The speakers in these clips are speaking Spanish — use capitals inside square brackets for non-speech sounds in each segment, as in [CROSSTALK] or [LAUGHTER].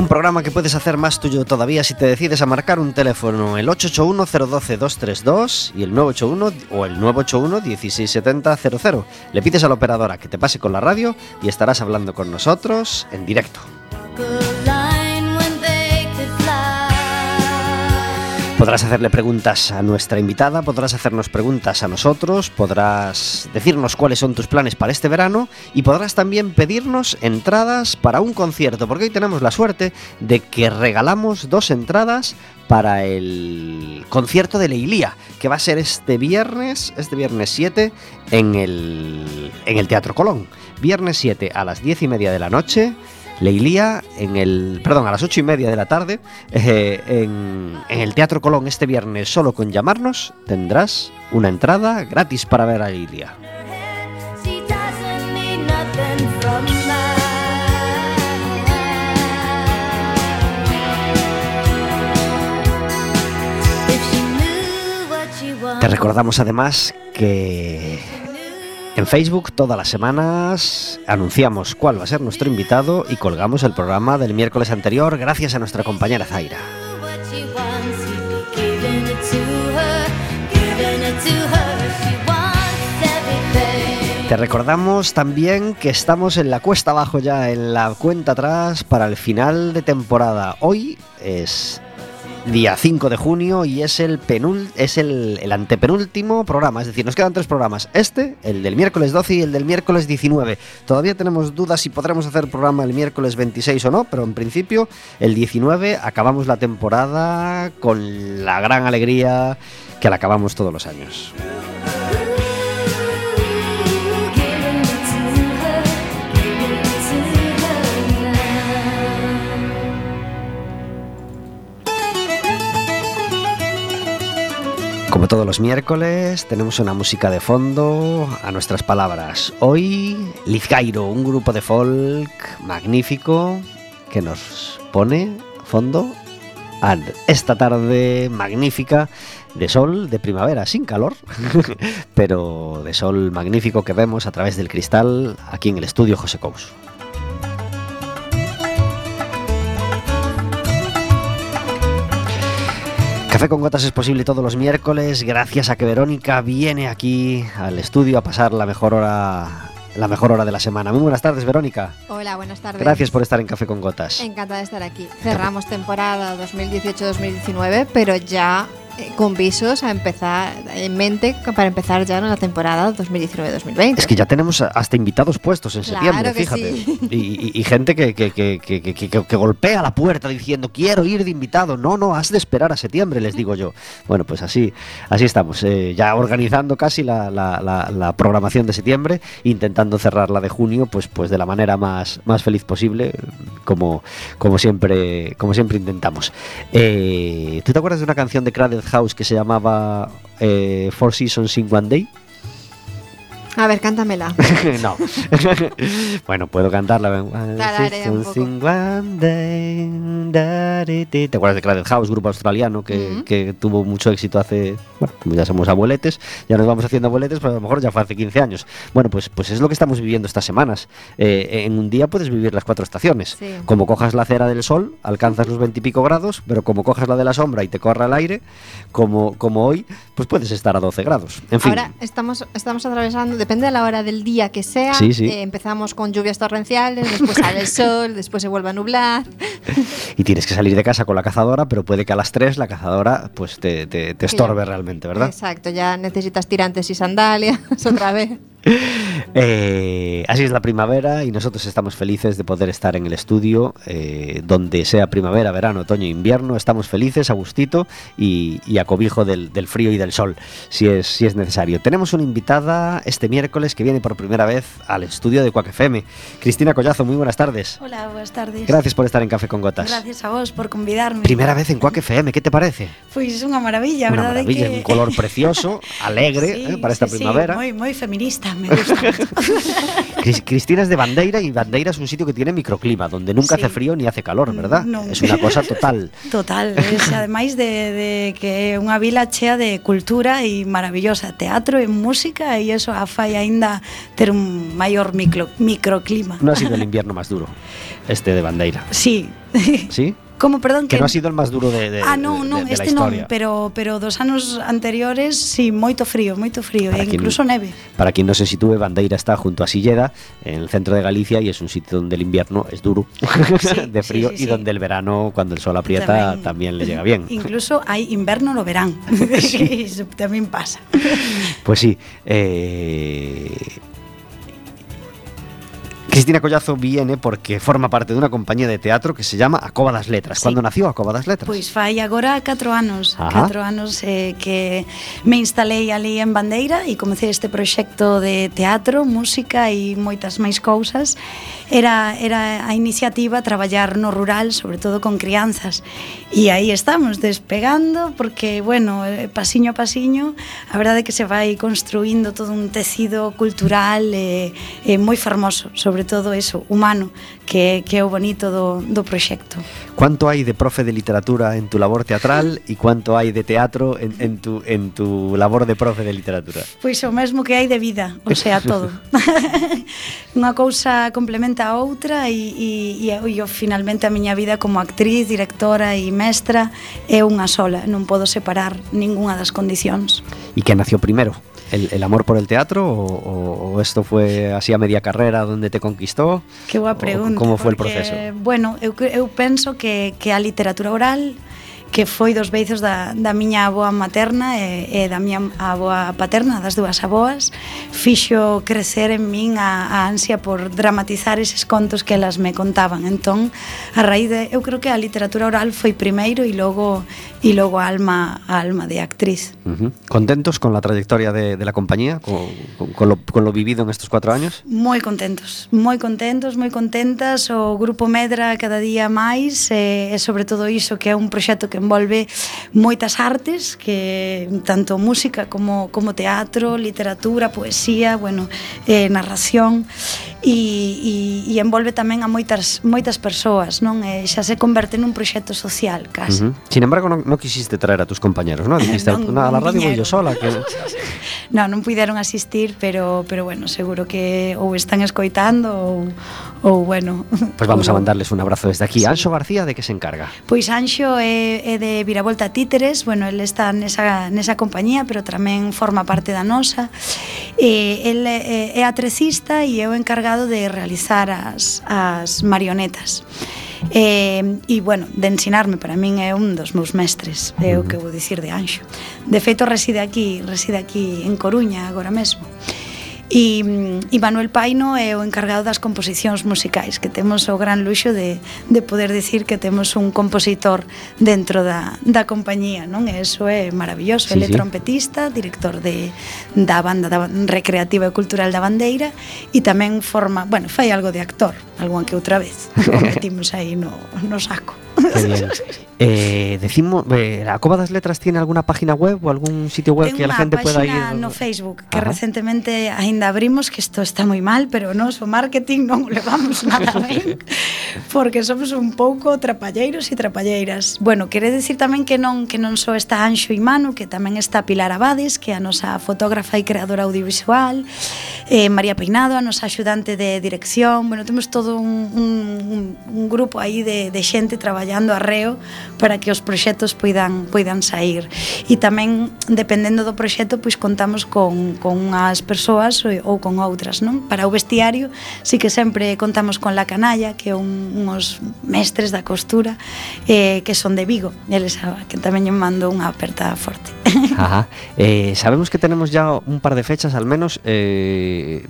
Un programa que puedes hacer más tuyo todavía si te decides a marcar un teléfono el 881-012-232 y el 981 o el 981-1670-00. Le pides a la operadora que te pase con la radio y estarás hablando con nosotros en directo. Podrás hacerle preguntas a nuestra invitada, podrás hacernos preguntas a nosotros, podrás decirnos cuáles son tus planes para este verano y podrás también pedirnos entradas para un concierto, porque hoy tenemos la suerte de que regalamos dos entradas para el concierto de Leilía, que va a ser este viernes, este viernes 7, en el, en el Teatro Colón. Viernes 7 a las 10 y media de la noche Leilía en el, perdón, a las ocho y media de la tarde eh, en, en, el Teatro Colón este viernes solo con llamarnos tendrás una entrada gratis para ver a Leilía. Te recordamos además que en Facebook todas las semanas anunciamos cuál va a ser nuestro invitado y colgamos el programa del miércoles anterior gracias a nuestra compañera Zaira. Te recordamos también que estamos en la cuesta abajo ya, en la cuenta atrás para el final de temporada. Hoy es día 5 de junio y es el penul es el, el, antepenúltimo programa, es decir, nos quedan tres programas, este, el del miércoles 12 y el del miércoles 19. Todavía tenemos dudas si podremos hacer programa el miércoles 26 o no, pero en principio el 19 acabamos la temporada con la gran alegría que la acabamos todos los años. Como todos los miércoles, tenemos una música de fondo a nuestras palabras. Hoy, Lizgairo, un grupo de folk magnífico que nos pone fondo a esta tarde magnífica de sol, de primavera, sin calor, [LAUGHS] pero de sol magnífico que vemos a través del cristal aquí en el estudio José Cous. Café con Gotas es posible todos los miércoles gracias a que Verónica viene aquí al estudio a pasar la mejor hora la mejor hora de la semana. Muy buenas tardes, Verónica. Hola, buenas tardes. Gracias por estar en Café con Gotas. Encantada de estar aquí. Cerramos temporada 2018-2019, pero ya con visos a empezar en mente para empezar ya en la temporada 2019-2020. Es que ya tenemos hasta invitados puestos en Claro septiembre, fíjate. sí. Y, y- y gente que, que- que- que- golpea la puerta diciendo quiero ir de invitado. No, no, has de esperar a septiembre, les digo yo. Bueno, pues así, así estamos, eh, ya organizando casi la, la- la- la programación de septiembre, intentando cerrar la de junio, pues, pues de la manera más, más feliz posible, como, como siempre, como siempre intentamos. Eh, ¿Tú te acuerdas de una canción de Cradle House que se llamaba eh, Four Seasons in One Day? A ver, cántamela. [LAUGHS] no. [LAUGHS] bueno, puedo cantarla. ¿Te acuerdas de Cradle House, grupo australiano que, tuvo mucho éxito hace. Bueno, como ya somos abueletes, ya nos vamos haciendo abueletes, pero a lo mejor ya fue hace 15 años. Bueno, pues, pues es lo que estamos viviendo estas semanas. Eh, en un día puedes vivir las cuatro estaciones. Sí. Como cojas la acera del sol, alcanzas los 20 y pico grados, pero como cojas la de la sombra y te corra el aire, como, como hoy, pues puedes estar a 12 grados. En fin. Ahora estamos, estamos atravesando, depende de la hora del día que sea. Sí, sí. eh, empezamos con lluvias torrenciales, después sale el [LAUGHS] sol, después se vuelve a nublar. y tienes que salir de casa con la cazadora, pero puede que a las 3 la cazadora pues te, te- te estorbe realmente, ¿verdad? Exacto, ya necesitas tirantes y sandalias [LAUGHS] otra vez. [LAUGHS] Eh, así es la primavera y nosotros estamos felices de poder estar en el estudio, eh, donde sea primavera, verano, otoño, invierno. Estamos felices, a gustito y, y a cobijo del, del, frío y del sol, si es, si es necesario. Tenemos una invitada este miércoles que viene por primera vez al estudio de Cuac FM. Cristina Collazo, muy buenas tardes. Hola, buenas tardes. Gracias por estar en Café con Gotas. Gracias a vos por convidarme. Primera vez en Cuac FM, ¿qué te parece? Pues una maravilla, una ¿verdad? Maravilla, que... un color precioso, [LAUGHS] alegre sí, eh, para esta sí, primavera. Sí, muy, muy feminista, me gusta. [LAUGHS] Cristina es de Bandeira y Bandeira es un sitio que tiene microclima, donde nunca sí. hace frío ni hace calor, ¿verdad? No. Es una cosa total. [LAUGHS] Total, es ademais de, de que é unha vila chea de cultura e maravillosa, teatro e música e iso a fai aínda ter un maior micro, microclima. No ha sido el invierno más duro, este de Bandeira. Sí. ¿Sí? [LAUGHS] Como, perdón, que, que no ha sido el más duro de, de Ah, de, de este non, pero pero dos anos anteriores sí, moito frío, moito frío para e incluso quien, neve. Para quien no se sitúe, Bandeira está junto a Silleda, en el centro de Galicia y es un sitio donde el invierno es duro, sí, [LAUGHS] de frío sí, sí, y donde el verano cuando el sol aprieta también, también le llega bien. Incluso hay invierno lo verán. [LAUGHS] [LAUGHS] Eso también pasa. Pues sí, eh Cristina Collazo viene porque forma parte dunha compañía de teatro que se llama Acoba das Letras. Sí. Cando nació Acoba das Letras? Pois fai agora 4 anos, 4 anos eh, que me instalei ali en Bandeira e comecei este proxecto de teatro, música e moitas máis cousas. Era era a iniciativa traballar no rural, sobre todo con crianzas. E aí estamos despegando porque bueno, eh, pasiño a pasiño, a verdade é que se vai construindo todo un tecido cultural eh, eh moi fermoso sobre sobre todo eso, humano, que, que é o bonito do, do proxecto. Cuánto hai de profe de literatura en tu labor teatral [LAUGHS] e cuánto hai de teatro en, en, tu, en tu labor de profe de literatura? Pois o mesmo que hai de vida, o sea, [LAUGHS] todo. [LAUGHS] Unha cousa complementa a outra e, e, e eu finalmente a miña vida como actriz, directora e mestra é unha sola, non podo separar ningunha das condicións. E que nació primeiro? el, el amor por el teatro o, o, o, esto fue así a media carrera donde te conquistó? Que boa pregunta. ¿Cómo fue porque, el proceso? Bueno, eu, eu penso que, que a literatura oral que foi dos beizos da, da miña aboa materna e, e da miña aboa paterna, das dúas aboas, fixo crecer en min a, a ansia por dramatizar eses contos que elas me contaban. Entón, a raíz de, eu creo que a literatura oral foi primeiro e logo e logo a alma a alma de actriz. Uh -huh. Contentos con la trayectoria de, de la compañía, con, con, con, lo, con lo vivido en estos cuatro años? Moi contentos, moi contentos, moi contentas. O grupo medra cada día máis e, e sobre todo iso que é un proxecto que envolve moitas artes, que tanto música como, como teatro, literatura, poesía, bueno, eh, narración, e, e, e envolve tamén a moitas moitas persoas, non? E xa se converte nun proxecto social, casi. Uh -huh. Sin embargo, non, non quisiste traer a tus compañeros, non? Dijiste, non, na, la radio vou yo sola. Que... non, [LAUGHS] non puideron asistir, pero, pero bueno, seguro que ou están escoitando ou, ou bueno... [LAUGHS] Pues vamos ou... a mandarles un abrazo desde aquí. Sí. Anxo García, de que se encarga? Pois Anxo é, é de Viravolta Títeres, bueno, ele está nesa, nesa compañía, pero tamén forma parte da nosa. E, ele é, é atrecista e eu encarga encargado de realizar as, as marionetas. Eh, e, e bueno, de ensinarme, para min é un dos meus mestres, é o que vou dicir de Anxo. De feito, reside aquí, reside aquí en Coruña agora mesmo. E, e Manuel Paino é o encargado das composicións musicais, que temos o gran luxo de, de poder decir que temos un compositor dentro da, da compañía, non? E eso é maravilloso, sí, ele é sí. trompetista, director de, da banda da, recreativa e cultural da Bandeira e tamén forma, bueno, fai algo de actor, algún que outra vez, [LAUGHS] o metimos aí no, no saco. [LAUGHS] eh, decimos, eh, ¿la Cova das Letras tiene alguna página web o algún sitio web Ten que la gente pueda ir? no Facebook, que Ajá. recentemente ainda cando abrimos que isto está moi mal, pero nos o marketing non o levamos [LAUGHS] nada ben, porque somos un pouco trapalleiros e trapalleiras. Bueno, quere decir tamén que non que non só está Anxo Imano, que tamén está Pilar Abades, que é a nosa fotógrafa e creadora audiovisual, eh, María Peinado, a nosa axudante de dirección, bueno, temos todo un, un, un grupo aí de, de xente traballando arreo para que os proxectos poidan poidan sair. E tamén, dependendo do proxecto, pois contamos con, con unhas persoas e, ou con outras, non? Para o vestiario, sí que sempre contamos con La Canalla, que é un, uns mestres da costura, eh, que son de Vigo, eles ah, que tamén lle mando unha aperta forte. Ajá. Eh, sabemos que tenemos ya un par de fechas, al menos, eh,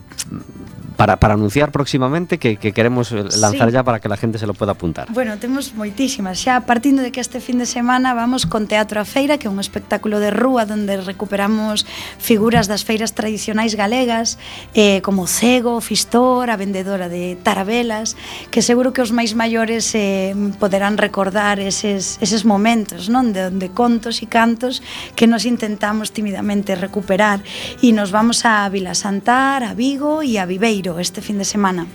para, para anunciar próximamente que, que queremos lanzar sí. ya para que a gente se lo pueda apuntar. Bueno, temos moitísimas. Xa partindo de que este fin de semana vamos con Teatro a Feira, que é un espectáculo de rúa onde recuperamos figuras das feiras tradicionais galegas, eh, como Cego, Fistor, a vendedora de tarabelas, que seguro que os máis maiores eh, poderán recordar eses, eses momentos, non? De onde contos e cantos que nos intentamos timidamente recuperar. E nos vamos a Vila Santar, a Vigo e a Viveiro Este fin de semana.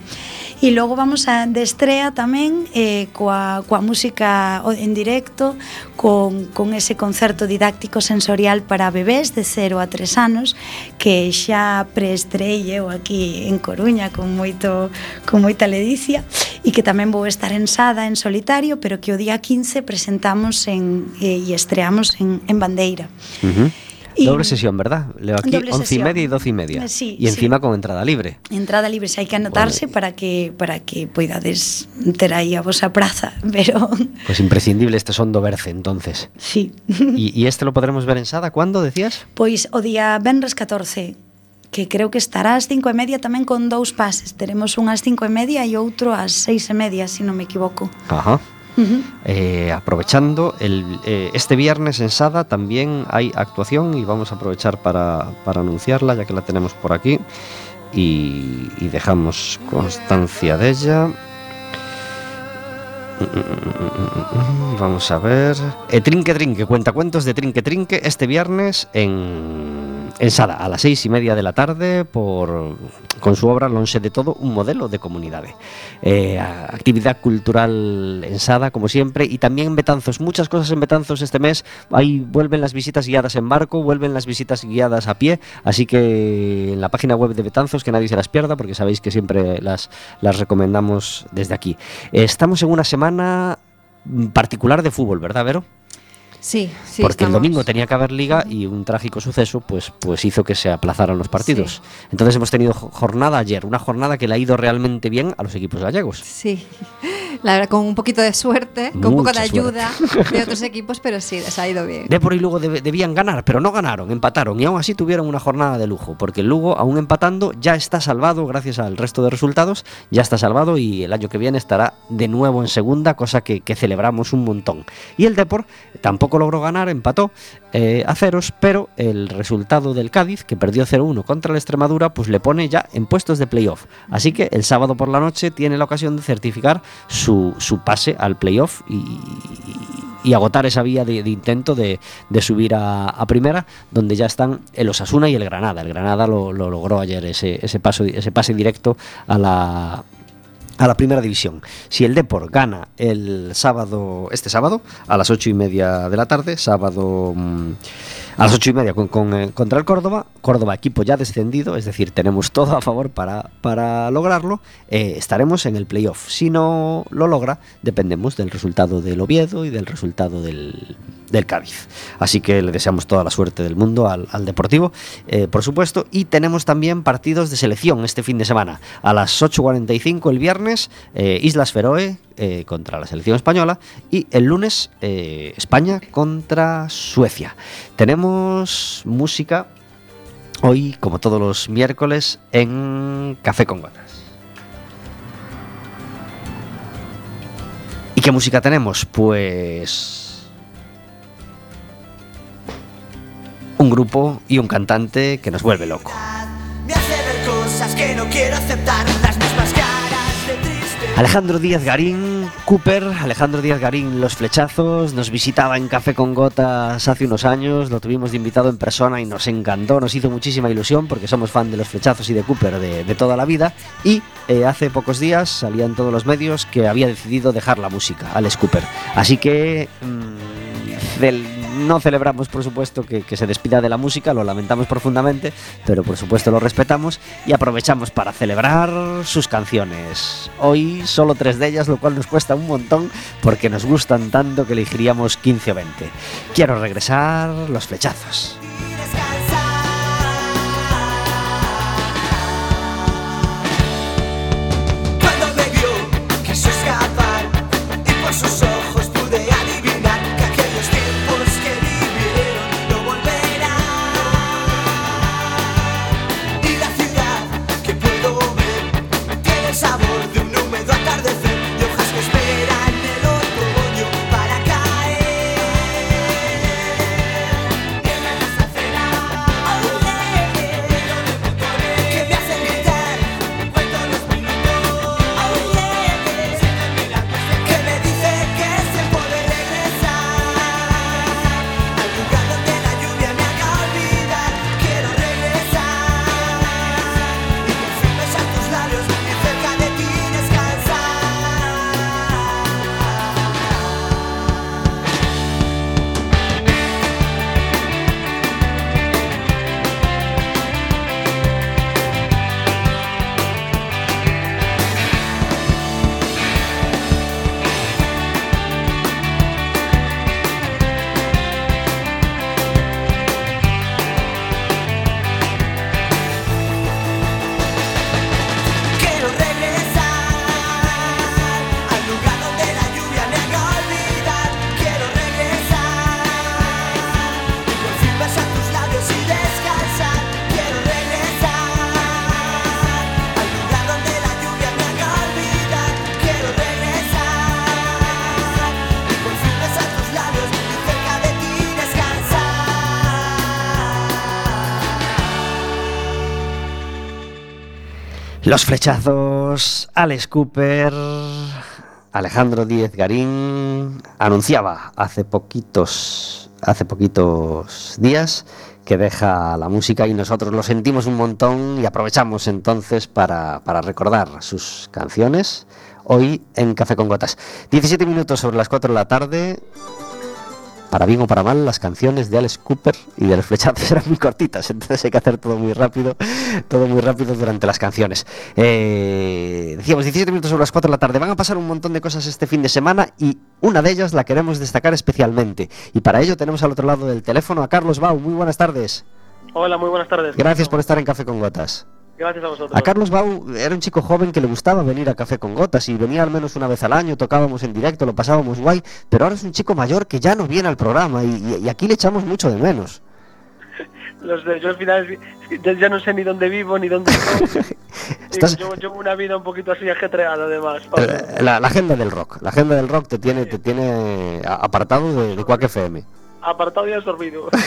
E logo vamos a de estrea tamén eh, coa, coa música en directo con, con ese concerto didáctico sensorial para bebés de 0 a 3 anos que xa preestrei eu aquí en Coruña con moito con moita ledicia e que tamén vou estar ensada en solitario pero que o día 15 presentamos en, eh, e estreamos en, en Bandeira. Uh -huh. Y doble sesión, ¿verdad? Leo aquí once sesión. y media y doce y media. Eh, sí, y encima sí. con entrada libre. Entrada libre, si hay que anotarse bueno. para que para que poidades ter aí a vosa praza, [LAUGHS] pero... Pues imprescindible este son do Berce, entonces. Sí. E, e este lo podremos ver en Sada, ¿cuándo decías? Pois o día Benres 14, que creo que estará ás cinco e media tamén con dous pases. Teremos un ás cinco e media e outro ás seis e media, se si non me equivoco. Ajá. Uh. Eh, aprovechando, el, eh, este viernes en Sada también hay actuación y vamos a aprovechar para, para anunciarla, ya que la tenemos por aquí. Y, y dejamos constancia de ella. Vamos a ver. Eh, trinque Trinque, cuentacuentos de Trinque Trinque este viernes en, en Sada, a las seis y media de la tarde, por, con su obra Lonxe de Todo, un modelo de comunidad. Eh, actividad cultural en Sada, como siempre, y también en Betanzos. Muchas cosas en Betanzos este mes. Ahí vuelven las visitas guiadas en barco, vuelven las visitas guiadas a pie. Así que en la página web de Betanzos, que nadie se las pierda, porque sabéis que siempre las, las recomendamos desde aquí. Estamos en una semana particular de fútbol, ¿verdad, Vero? Sí, sí. Porque el domingo tenía que haber liga y un trágico suceso pues, pues hizo que se aplazaran los partidos. Entonces hemos tenido jo- jornada ayer, una jornada que le ha ido realmente bien a los equipos gallegos. Sí, la verdad, con un poquito de suerte, con un poco de ayuda de otros equipos, pero sí, les ha ido bien. Depor y Lugo deb- debían ganar, pero no ganaron, empataron y aún así tuvieron una jornada de lujo, porque el Lugo, aún empatando, ya está salvado gracias al resto de resultados, ya está salvado y el año que viene estará de nuevo en segunda, cosa que, que celebramos un montón. Y el Depor tampoco logró ganar, empató eh, a ceros, pero el resultado del Cádiz, que perdió 0-1 contra la Extremadura, pues le pone ya en puestos de playoff. Así que el sábado por la noche tiene la ocasión de certificar su, su pase al playoff y, y agotar esa vía de, intento de, subir a, a primera, donde ya están el Osasuna y el Granada. El Granada lo, lo logró ayer, ese, ese, paso, ese pase directo a la, a la primera división. Si el Depor gana el sábado, este sábado, a las ocho y media de la tarde, sábado mm, a las ocho y media con, con, eh, contra el Córdoba, Córdoba equipo ya descendido, es decir, tenemos todo a favor para, para lograrlo, eh, estaremos en el playoff. Si no lo logra, dependemos del resultado del Oviedo y del resultado del, del Cádiz. Así que le deseamos toda la suerte del mundo al, al Deportivo, eh, por supuesto, y tenemos también partidos de selección este fin de semana. A las 8.45 el viernes, eh, Islas Feroe eh, contra la selección española y el lunes España contra Suecia. Tenemos música hoy, como todos los miércoles, en Café con Gotas. ¿Y qué música tenemos? Pues un grupo y un cantante que nos vuelve loco. Alejandro Díaz Garín, Cooper, Alejandro Díaz Garín, Los Flechazos, nos visitaba en Café con Gotas hace unos años, lo tuvimos de invitado en persona y nos encantó, nos hizo muchísima ilusión porque somos fan de Los Flechazos y de Cooper de, de toda la vida y eh, hace pocos días salía en todos los medios que había decidido dejar la música, Alex Cooper. Así que mm, del- no celebramos, por supuesto, que, se despida de la música, lo lamentamos profundamente, pero por supuesto lo respetamos y aprovechamos para celebrar sus canciones. Hoy solo tres de ellas, lo cual nos cuesta un montón porque nos gustan tanto que elegiríamos 15 o 20. Quiero regresar los flechazos. Los flechazos, Alex Cooper, Alejandro Díez Garín anunciaba hace poquitos, hace poquitos días que deja la música y nosotros lo sentimos un montón y aprovechamos entonces para, para recordar sus canciones hoy en Café con Gotas. 17 minutos sobre las 4 de la tarde para bien o para mal, las canciones de Alex Cooper y de los flechazos [LAUGHS] eran muy cortitas, entonces hay que hacer todo muy rápido, todo muy rápido durante las canciones. Eh, decíamos 17 minutos sobre las 4 de la tarde. Van a pasar un montón de cosas este fin de semana y una de ellas la queremos destacar especialmente. Y para ello tenemos al otro lado del teléfono a Carlos Bau. Muy buenas tardes. Hola, muy buenas tardes. Gracias por estar en Café con Gotas. Gracias a vosotros. A Carlos Bau era un chico joven que le gustaba venir a Café con Gotas y venía al menos una vez al año, tocábamos en directo, lo pasábamos guay, pero ahora es un chico mayor que ya no viene al programa y, aquí le echamos mucho de menos. [LAUGHS] Los de, yo al final ya, no sé ni dónde vivo ni dónde estoy. [LAUGHS] Estás- Yo llevo una vida un poquito así ajetreada además. Eh, La, la agenda del rock, la agenda del rock te tiene, te tiene apartado de, de Quack FM. Apartado y absorbido. [LAUGHS]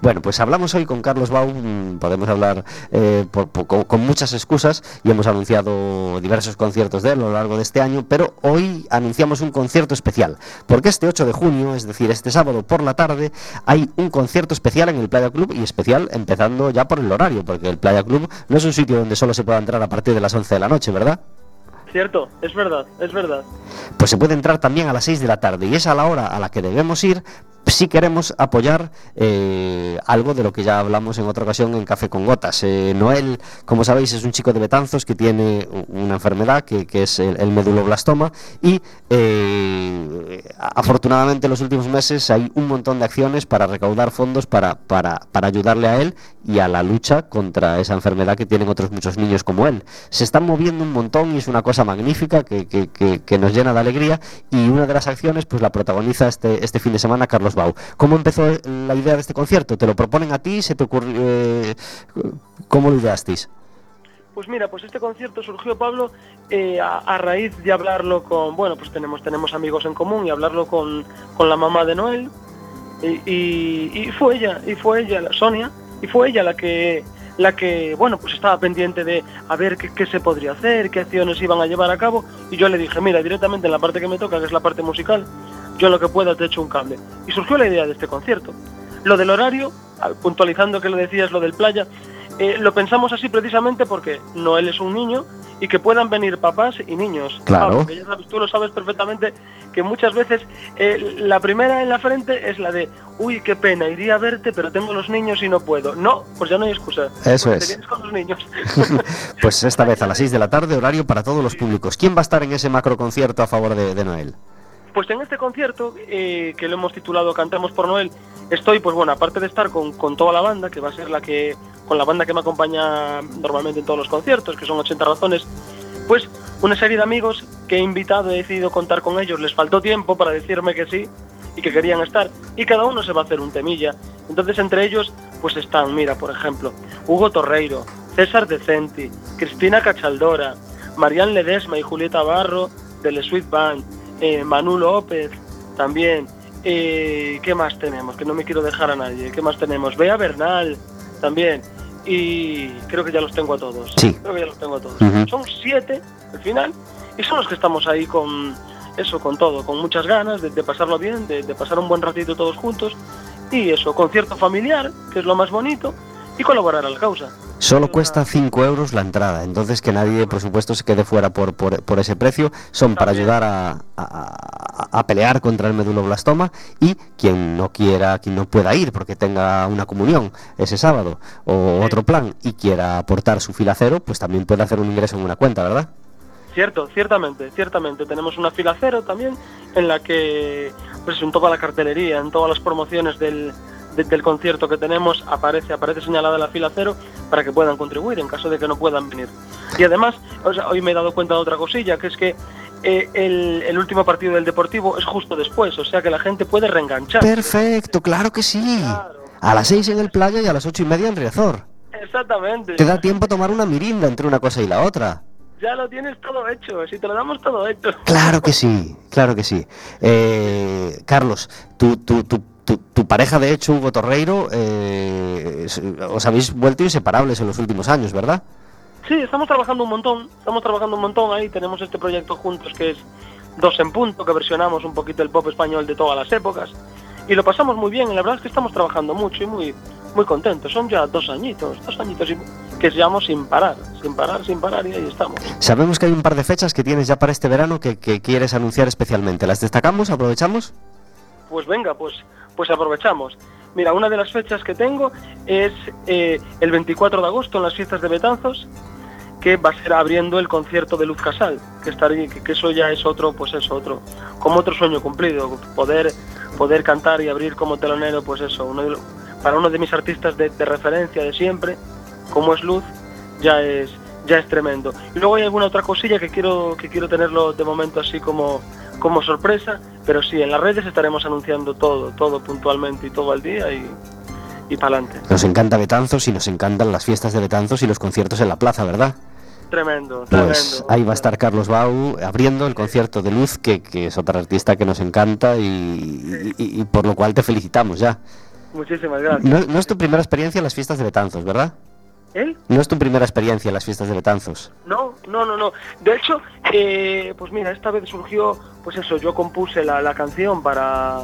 Bueno, pues hablamos hoy con Carlos Baum, podemos hablar eh, por- por- con, con muchas excusas y hemos anunciado diversos conciertos de él a lo largo de este año, pero hoy anunciamos un concierto especial, porque este 8 de junio, es decir, este sábado por la tarde, hay un concierto especial en el Playa Club y especial empezando ya por el horario, porque el Playa Club no es un sitio donde solo se pueda entrar a partir de las 11 de la noche, ¿verdad? Cierto, es verdad, es verdad. pues se puede entrar también a las 6 de la tarde y es a la hora a la que debemos ir si queremos apoyar eh, algo de lo que ya hablamos en otra ocasión en Café con Gotas. Eh, Noel, como sabéis, es un chico de Betanzos que tiene una enfermedad que, es el, el meduloblastoma y eh, afortunadamente en los últimos meses hay un montón de acciones para recaudar fondos para, para, para ayudarle a él y a la lucha contra esa enfermedad que tienen otros muchos niños como él. Se están moviendo un montón y es una cosa magnífica que- que- que nos llena de alegría y una de las acciones pues la protagoniza este, este fin de semana Carlos ¿Cómo empezó la idea de este concierto? ¿Te lo proponen a ti? ¿Se te eh, ¿Cómo lo ideasteis? Pues mira, pues este concierto surgió, Pablo, eh, a, raíz de hablarlo con, bueno, pues tenemos, tenemos amigos en común y hablarlo con, con la mamá de Noel. Y, y- fue ella, y fue ella, la Sonia, y fue ella la que, la que, bueno, pues estaba pendiente de a ver qué se podría hacer, qué acciones iban a llevar a cabo. Y yo le dije, mira, directamente en la parte que me toca, que es la parte musical, yo lo que pueda te echo un cable. Y surgió la idea de este concierto. Lo del horario, ah, puntualizando que lo decías, lo del playa, eh, lo pensamos así precisamente porque Noel es un niño y que puedan venir papás y niños. Claro. Ah, porque ya sabes, tú lo sabes perfectamente que muchas veces eh, la primera en la frente es la de, uy, qué pena, iría a verte, pero tengo los niños y no puedo. No, pues ya no hay excusa. Eso Pues es. Te vienes con los niños. [LAUGHS] pues esta vez a las 6 de la tarde, horario para todos los públicos. ¿Quién va a estar en ese macro concierto a favor de, de Noel? Pues en este concierto, eh, que lo hemos titulado Cantamos por Noel, estoy, pues bueno, aparte de estar con, con toda la banda, que va a ser la que, con la banda que me acompaña normalmente en todos los conciertos, que son 80 razones, pues una serie de amigos que he invitado, he decidido contar con ellos, les faltó tiempo para decirme que sí y que querían estar, y cada uno se va a hacer un temilla. Entonces entre ellos, pues están, mira, por ejemplo, Hugo Torreiro, César Decenti, Cristina Cachaldora, Marian Ledesma y Julieta Barro de Le Sweet Band, eh, Manu López también. Eh, ¿Qué más tenemos? Que no me quiero dejar a nadie. ¿Qué más tenemos? Bea Bernal también. Y creo que ya los tengo a todos. Sí. Creo que ya los tengo a todos. Son siete al final y son los que estamos ahí con eso, con todo, con muchas ganas de, de pasarlo bien, de, de pasar un buen ratito todos juntos y eso, concierto familiar, que es lo más bonito, y colaborar a la causa. Solo cuesta 5 euros la entrada, entonces que nadie, por supuesto, se quede fuera por, por, por ese precio. Son para ayudar a, a- pelear contra el meduloblastoma y quien no quiera, quien no pueda ir porque tenga una comunión ese sábado o Sí. otro plan y quiera aportar su fila cero, pues también puede hacer un ingreso en una cuenta, ¿verdad? Cierto, ciertamente, ciertamente. Tenemos una fila cero también en la que, en toda la cartelería, en todas las promociones del, de- del concierto que tenemos, aparece, aparece señalada la fila cero para que puedan contribuir en caso de que no puedan venir. Y además, o sea, hoy me he dado cuenta de otra cosilla, que es que eh, el, el último partido del Deportivo es justo después, o sea que la gente puede reenganchar. Perfecto, claro que sí. Claro. A las 6 en el playa y a las ocho y media en Riazor. Exactamente. Te da tiempo a tomar una mirinda entre una cosa y la otra. Ya lo tienes todo hecho, si te lo damos todo hecho. Claro que sí, claro que sí. Eh, Carlos, tu, tu, tu, tu, tu pareja de hecho, Hugo Torreiro, eh, os habéis vuelto inseparables en los últimos años, ¿verdad? Sí, estamos trabajando un montón, estamos trabajando un montón ahí, tenemos este proyecto juntos que es Dos en Punto, que versionamos un poquito el pop español de todas las épocas y lo pasamos muy bien, y la verdad es que estamos trabajando mucho y muy, muy contentos, son ya dos añitos, dos añitos y- que llevamos sin parar, sin parar, sin parar y ahí estamos. Sabemos que hay un par de fechas que tienes ya para este verano que, que quieres anunciar especialmente. ¿Las destacamos? ¿Aprovechamos? Pues venga, pues, pues aprovechamos. Mira, una de las fechas que tengo es eh, el 24 de agosto en las fiestas de Betanzos, que va a ser abriendo el concierto de Luz Casal, que estaría, que, que eso ya es otro, pues eso, otro, como otro sueño cumplido, poder, poder cantar y abrir como telonero, pues eso, uno para uno de mis artistas de, de referencia de siempre, como es Luz, ya es, ya es tremendo. Y luego hay alguna otra cosilla que quiero, que quiero tenerlo de momento así como, como sorpresa, pero sí, en las redes estaremos anunciando todo, todo puntualmente y todo al día y, y para adelante. Nos encanta Betanzos y nos encantan las fiestas de Betanzos y los conciertos en la plaza, ¿verdad? Tremendo, tremendo. Pues ahí va a estar Carlos Bau abriendo el concierto de Luz, que, que es otra artista que nos encanta y, y- y por lo cual te felicitamos ya. Muchísimas gracias. No, no es tu primera experiencia en las fiestas de Betanzos, ¿verdad? ¿Él? No es tu primera experiencia en las fiestas de Betanzos. No, no, no, no. De hecho, eh, pues mira, esta vez surgió, pues eso, yo compuse la, la canción para...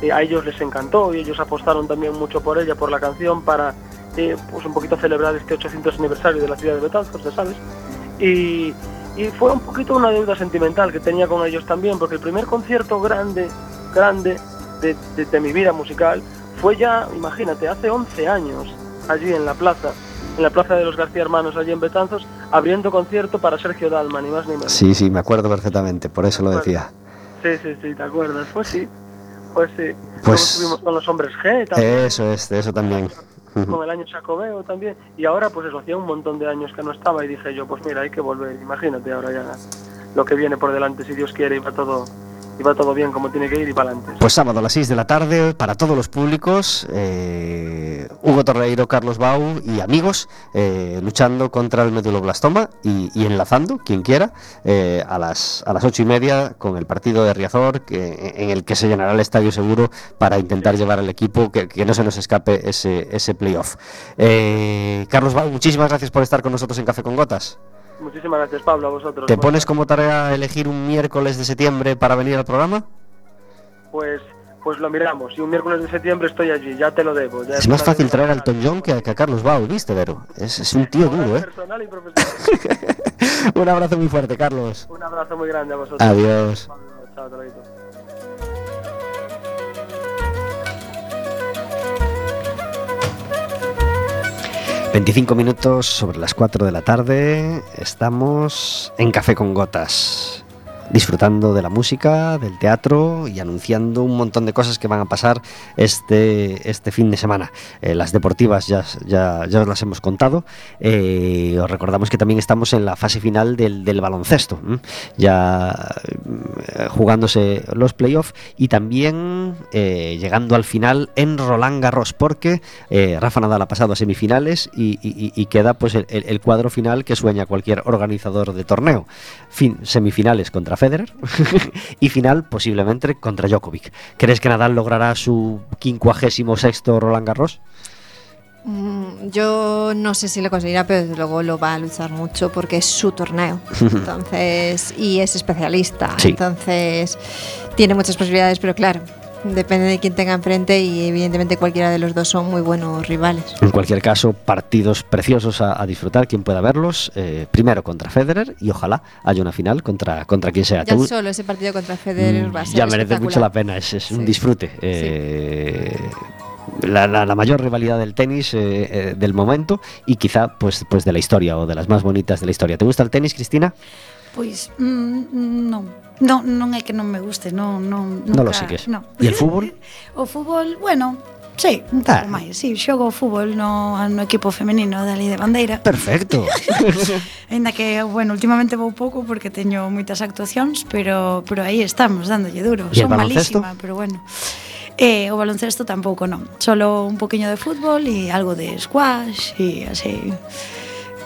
eh, a ellos les encantó y ellos apostaron también mucho por ella, por la canción, para eh, pues un poquito celebrar este 800 aniversario de la ciudad de Betanzos, ya sabes. Y, y fue un poquito una deuda sentimental que tenía con ellos también, porque el primer concierto grande, grande de, de- de mi vida musical fue ya, imagínate, hace 11 años, allí en la plaza, en la plaza de los García Hermanos, allí en Betanzos, abriendo concierto para Sergio Dalma, ni más ni menos. Sí, sí, me acuerdo perfectamente, por eso lo decía. Sí, sí, sí, ¿te acuerdas? Pues sí, pues sí. Pues- estuvimos con los hombres G también, Eso es, de eso también. con el año Chacobeo también, y ahora pues eso, hacía un montón de años que no estaba y dije yo, pues mira, hay que volver, imagínate ahora ya lo que viene por delante, si Dios quiere, y va todo, y va todo bien como tiene que ir y para adelante. Pues sábado a las 6 de la tarde, para todos los públicos, eh, Hugo Torreiro, Carlos Bau y amigos eh, luchando contra el meduloblastoma y, enlazando, quien quiera, eh, a, las, a las 8 y media con el partido de Riazor, que, en el que se llenará el estadio seguro para intentar llevar al equipo que, que no se nos escape ese, ese playoff. Eh, Carlos Bau, muchísimas gracias por estar con nosotros en Café con Gotas. Muchísimas gracias Pablo, a vosotros. ¿Te pones como tarea elegir un miércoles de septiembre para venir al programa? Pues, pues lo miramos, y un miércoles de septiembre estoy allí, ya te lo debo. ya Es más fácil traer al. Tom John que a, que a Carlos Bau, ¿viste, Vero? Es, es un tío duro, ¿eh? Personal y profesional. [LAUGHS] un abrazo muy fuerte, Carlos. Un abrazo muy grande a vosotros. Adiós. Chao, te lo 25 minutos sobre las 4 de la tarde. Estamos en Café con Gotas. Disfrutando de la música, del teatro y anunciando un montón de cosas que van a pasar este, este fin de semana. Eh, las deportivas ya, ya, ya os las hemos contado. Eh, os recordamos que también estamos en la fase final del, baloncesto. Ya eh, jugándose los playoffs y también llegando al final en Roland Garros, porque Rafa Nadal ha pasado a semifinales y, queda pues el cuadro final que sueña cualquier organizador de torneo. Fin, semifinales contra Federer [LAUGHS] y final posiblemente contra Djokovic. ¿Crees que Nadal logrará su 56 sexto Roland Garros? Mm, Yo no sé si lo conseguirá, pero desde luego lo va a luchar mucho porque es su torneo. [LAUGHS] Entonces, y es especialista. Sí. Entonces, tiene muchas posibilidades, pero claro, depende de quién tenga enfrente y evidentemente cualquiera de los dos son muy buenos rivales. En cualquier caso, partidos preciosos a, a disfrutar, quien pueda verlos. eh, primero contra Federer y ojalá haya una final contra, contra quien sea. Ya ¿Te gu- solo ese partido contra Federer va a ser Mm, ya merece mucho la pena, es, es un disfrute. Eh, la, la- la mayor rivalidad del tenis eh, eh, del momento y quizá pues, pues de la historia o de las más bonitas de la historia. ¿Te gusta el tenis, Cristina? Pois mm, non. Non, non é que non me guste, non, non, nunca, non lo sigues. No. E el fútbol? [LAUGHS] o fútbol, bueno, Sí, un pouco ah. máis, sí, xogo fútbol no, no equipo femenino da Lei de Bandeira. Perfecto. [LAUGHS] Ainda que, bueno, últimamente vou pouco porque teño moitas actuacións Pero, pero aí estamos, dándolle duro. Son malísima, pero bueno. Eh, o baloncesto tampouco non. Solo un poquinho de fútbol e algo de squash e así.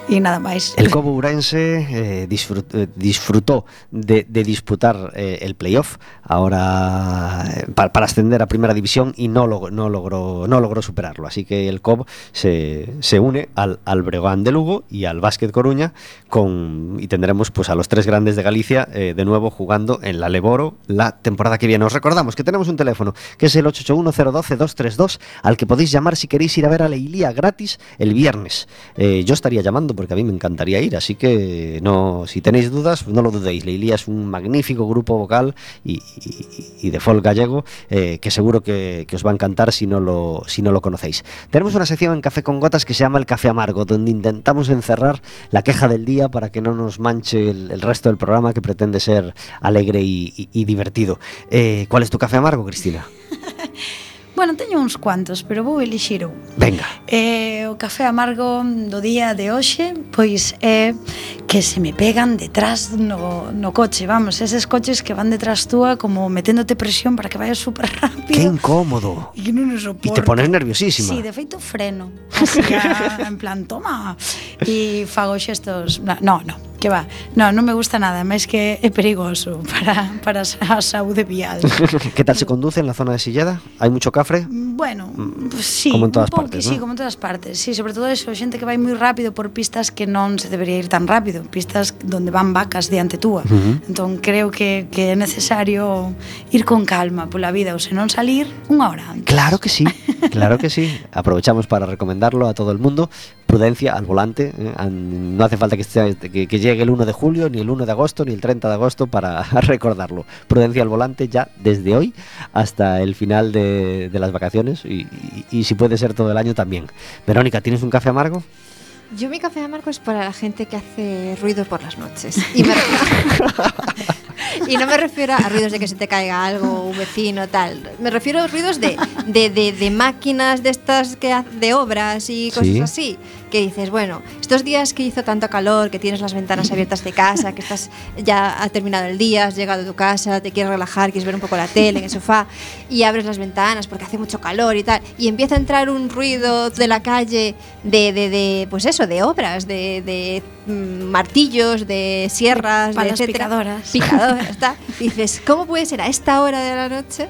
Y nada máis. El Cobo Urense eh, disfrut- eh, disfrutó de, de disputar eh, el playoff ahora eh, para, ascender a primera división y no, log- no, logró, no logró superarlo. Así que el Cob se, se une al, al de Lugo y al Básquet Coruña con, y tendremos pues a los tres grandes de Galicia de nuevo jugando en la Leboro la temporada que viene. Os recordamos que tenemos un teléfono que es el 881-012-232 al que podéis llamar si queréis ir a ver a Leilía gratis el viernes. Yo estaría llamando porque a mí me encantaría ir, así que no, si tenéis dudas, no lo dudéis. Leilía es un magnífico grupo vocal y, y- y de folk gallego eh, que seguro que, que os va a encantar si no, lo, si no lo conocéis. Tenemos una sección en Café con Gotas que se llama El Café Amargo, donde intentamos encerrar la queja del día para que no nos manche el, el resto del programa que pretende ser alegre y, y- divertido. Eh, ¿Cuál es tu café amargo, Cristina? [LAUGHS] Bueno, teño uns cuantos, pero vou elixir un. Venga. Eh, o café amargo do día de hoxe, pois é eh, que se me pegan detrás no, no coche, vamos, eses coches que van detrás túa como meténdote presión para que vayas super rápido. Que incómodo. E que non soporto. E te pones nerviosísima. Sí, de feito freno. Así, a, en plan, toma. E fago xestos, no, no, Que va, non, non me gusta nada, máis que é perigoso [LAUGHS] para, para a saúde vial. [LAUGHS] que tal se conduce na zona de Sillada? Hai mucho cafre? Bueno, pues, sí, como en todas un partes, que, ¿no? sí, como en todas partes. Sí, sobre todo eso, xente que vai moi rápido por pistas que non se debería ir tan rápido, pistas donde van vacas diante túa. Uh -huh. Entón, creo que, que é necesario ir con calma pola vida, ou senón salir unha hora antes. Claro que sí. [LAUGHS] claro que sí. Aprovechamos para recomendarlo a todo el mundo. Prudencia al volante. eh, No hace falta que, que, que llegue el 1 de julio, ni el 1 de agosto, ni el 30 de agosto para [LAUGHS] recordarlo. Prudencia al volante ya desde hoy hasta el final de, de las vacaciones y, y- y si puede ser todo el año también. Verónica, ¿tienes un café amargo? Yo mi café amargo es para la gente que hace ruido por las noches. Y, me [LAUGHS] y no me refiero a ruidos de que se te caiga algo, un vecino, tal. Me refiero a ruidos de, de, de, de máquinas de estas que de obras y cosas Sí. así. Que dices, bueno, estos días que hizo tanto calor, que tienes las ventanas abiertas de casa, que estás ya ha terminado el día, has llegado a tu casa, te quieres relajar, quieres ver un poco la tele en el sofá y abres las ventanas porque hace mucho calor y tal, y empieza a entrar un ruido de la calle de, de, de pues eso, de obras, de, de mm, martillos, de sierras, de etcétera. picadoras. Picadoras. [LAUGHS] Dices, ¿cómo puede ser a esta hora de la noche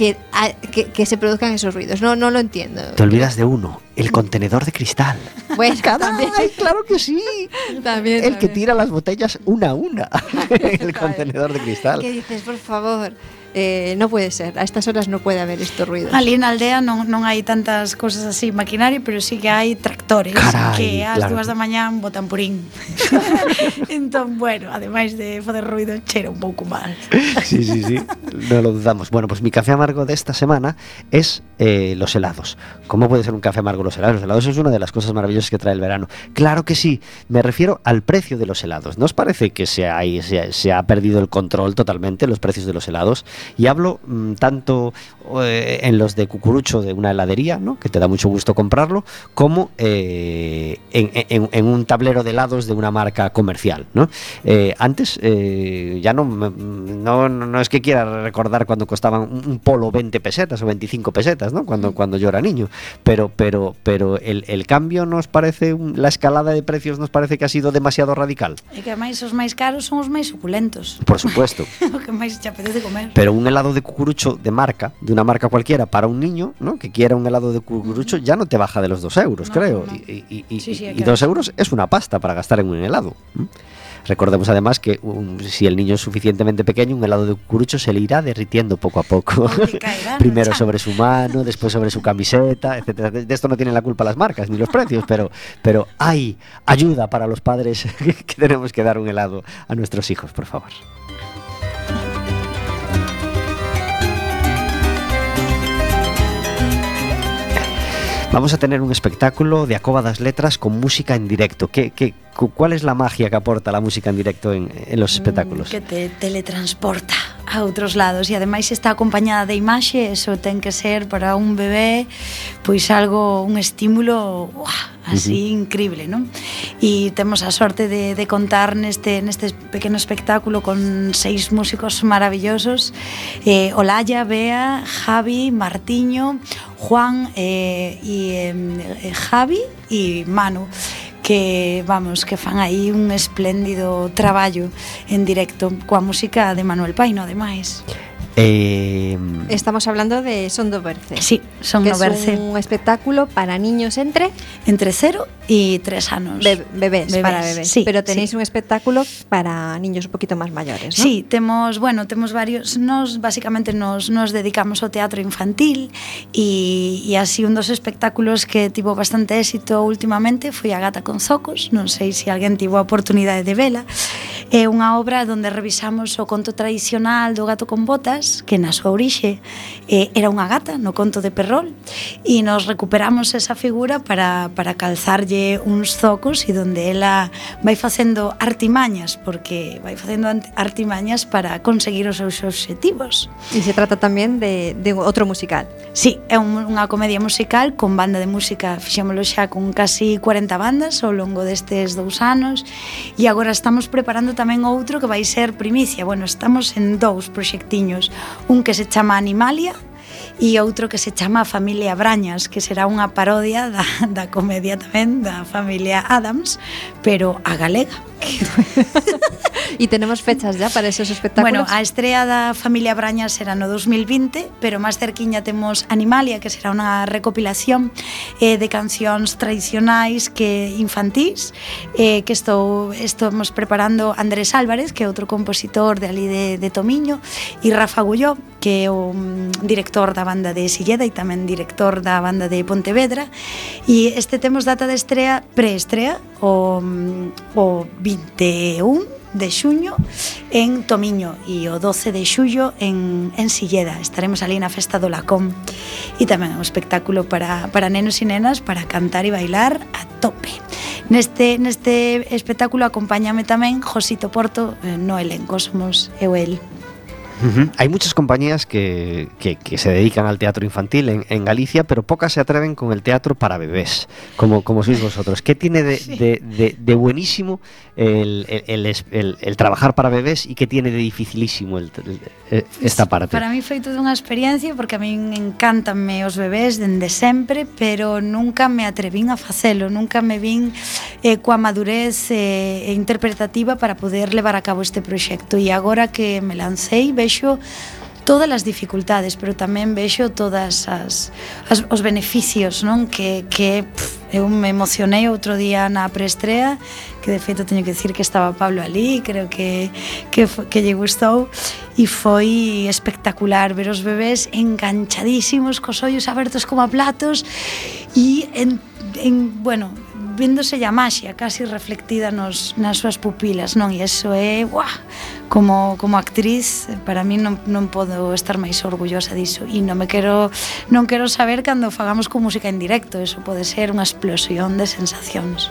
que, a- que, que se produzcan esos ruidos? No, no lo entiendo. Te olvidas de uno, el contenedor de cristal. [LAUGHS] Bueno, también, ¡Ay, claro que sí! [LAUGHS] también, El que también. tira las botellas una a una. [LAUGHS] el contenedor de cristal. ¿Qué dices, por favor? Eh, no puede ser, a estas horas no puede haber estos ruidos. Ali na aldea non, non hai tantas cosas así maquinario, pero sí que hai tractores Carai, que ás claro. dúas da mañán botan purín. [LAUGHS] [LAUGHS] entón, bueno, ademais de fazer ruido, chera un pouco mal. Sí, sí, sí, no lo dudamos. Bueno, pues mi café amargo de esta semana es eh, los helados. ¿Cómo puede ser un café amargo los helados? Los helados es una de las cosas maravillosas que trae el verano. Claro que sí, me refiero al precio de los helados. ¿No os parece que se ha, se ha- se ha perdido el control totalmente los precios de los helados? Y hablo mm, tanto eh, en los de cucurucho de una heladería, ¿no? que te da mucho gusto comprarlo, como eh, en, en- en un tablero de helados de una marca comercial. ¿no? Eh, antes ya no, me- no, no es que quiera recordar cuando costaban un, polo 20 pesetas o 25 pesetas, ¿no? cuando, cuando yo era niño, pero, pero, pero el, el cambio nos parece, la escalada de precios nos parece que ha sido demasiado radical. E que máis os máis caros son os máis suculentos. Por supuesto. [LAUGHS] o que máis te apetece comer. Pero un helado de cucurucho de marca, de una marca cualquiera, para un niño, ¿no? Que quiera un helado de cucurucho, ya no te baja de los dos euros, No, creo. no. Y, y- y- Sí, sí, y claro. dos euros es una pasta para gastar en un helado. Recordemos además que um, si el niño es suficientemente pequeño, un helado de cucurucho se le irá derritiendo poco a poco. [LAUGHS] Primero sobre su mano, [LAUGHS] después sobre su camiseta, etcétera. De de esto no tienen la culpa las marcas ni los precios, pero, pero hay ayuda para los padres [LAUGHS] que tenemos que dar un helado a nuestros hijos, por favor. Vamos a tener un espectáculo de Acoba das Letras con música en directo. ¿Qué, qué, ¿Cuál es la magia que aporta la música en directo en, en los mm, espectáculos? Que te teletransporta a outros lados e ademais está acompañada de imaxe, eso ten que ser para un bebé pois algo, un estímulo uah, así uh -huh. increíble, non? E temos a sorte de, de contar neste, neste pequeno espectáculo con seis músicos maravillosos eh, Olaya, Bea, Javi, Martiño, Juan eh, e eh, Javi e Manu que, vamos, que fan aí un espléndido traballo en directo coa música de Manuel Paino, ademais. Eh, Estamos hablando de Sondo Berce. Sí, Sondo Berce. Es un espectáculo para niños entre. Entre 0 y 3 años. Be bebés, bebés, para bebés. Sí, Pero tenéis sí. un espectáculo para niños un poquito más mayores, ¿no? Sí, temos, bueno, temos varios. Nos, basicamente, nos, nos dedicamos ao teatro infantil e, e así un dos espectáculos que tivo bastante éxito últimamente foi a Gata con Zocos. Non sei se alguén tivo a oportunidade de vela. É unha obra onde revisamos o conto tradicional do gato con botas Que na súa orixe eh, era unha gata no conto de Perrol, e nos recuperamos esa figura para, para calzarlle uns zocos e donde ela vai facendo artimañas, porque vai facendo artimañas para conseguir os seus obxectivos. E se trata tamén de, de outro musical. Sí, é un, unha comedia musical con banda de música, fixémolo xa con casi 40 bandas ao longo destes dous anos, e agora estamos preparando tamén outro que vai ser primicia. Bueno, estamos en dous proxectiños un que se chama Animalia e outro que se chama Familia Brañas, que será unha parodia da, da comedia tamén da familia Adams, pero a galega. [LAUGHS] E tenemos fechas ya para esos espectáculos? Bueno, a estrea da Familia Brañas será no 2020, pero máis cerquiña temos Animalia, que será unha recopilación eh, de cancións tradicionais que infantís, eh, que estou, estamos preparando Andrés Álvarez, que é outro compositor de ali de, de Tomiño, e Rafa Gulló, que é o mm, director da banda de Silleda e tamén director da banda de Pontevedra e este temos data de estrea preestrea o, mm, o 21 de xuño en Tomiño e o 12 de xullo en, en Silleda. Estaremos ali na festa do Lacón e tamén un espectáculo para, para nenos e nenas para cantar e bailar a tope. Neste, neste espectáculo acompáñame tamén Josito Porto eh, no elenco, somos eu e ele. Uh -huh. Hay muchas compañías que, que, que, se dedican al teatro infantil en, en, Galicia, pero pocas se atreven con el teatro para bebés, como, como sois vosotros. ¿Qué tiene de, sí. de, de, de buenísimo el, el, el, el, trabajar para bebés y qué tiene de dificilísimo eh, esta parte? Para mí foi toda unha experiencia porque a mí encantanme os bebés dende sempre, pero nunca me atrevín a facelo, nunca me vin eh, coa madurez eh, interpretativa para poder levar a cabo este proxecto. E agora que me lancei, vexo vexo todas as dificultades, pero tamén vexo todas as, as os beneficios, non? Que que pff, eu me emocionei outro día na preestrea, que de feito teño que dicir que estaba Pablo ali, creo que que que lle gustou e foi espectacular ver os bebés enganchadísimos, cos ollos abertos como a platos e en, en bueno, véndose a maxia casi reflectida nos, nas súas pupilas, non? E iso é, uah, como, como actriz, para mí non, non podo estar máis orgullosa diso e non me quero, non quero saber cando fagamos con música en directo, eso pode ser unha explosión de sensacións.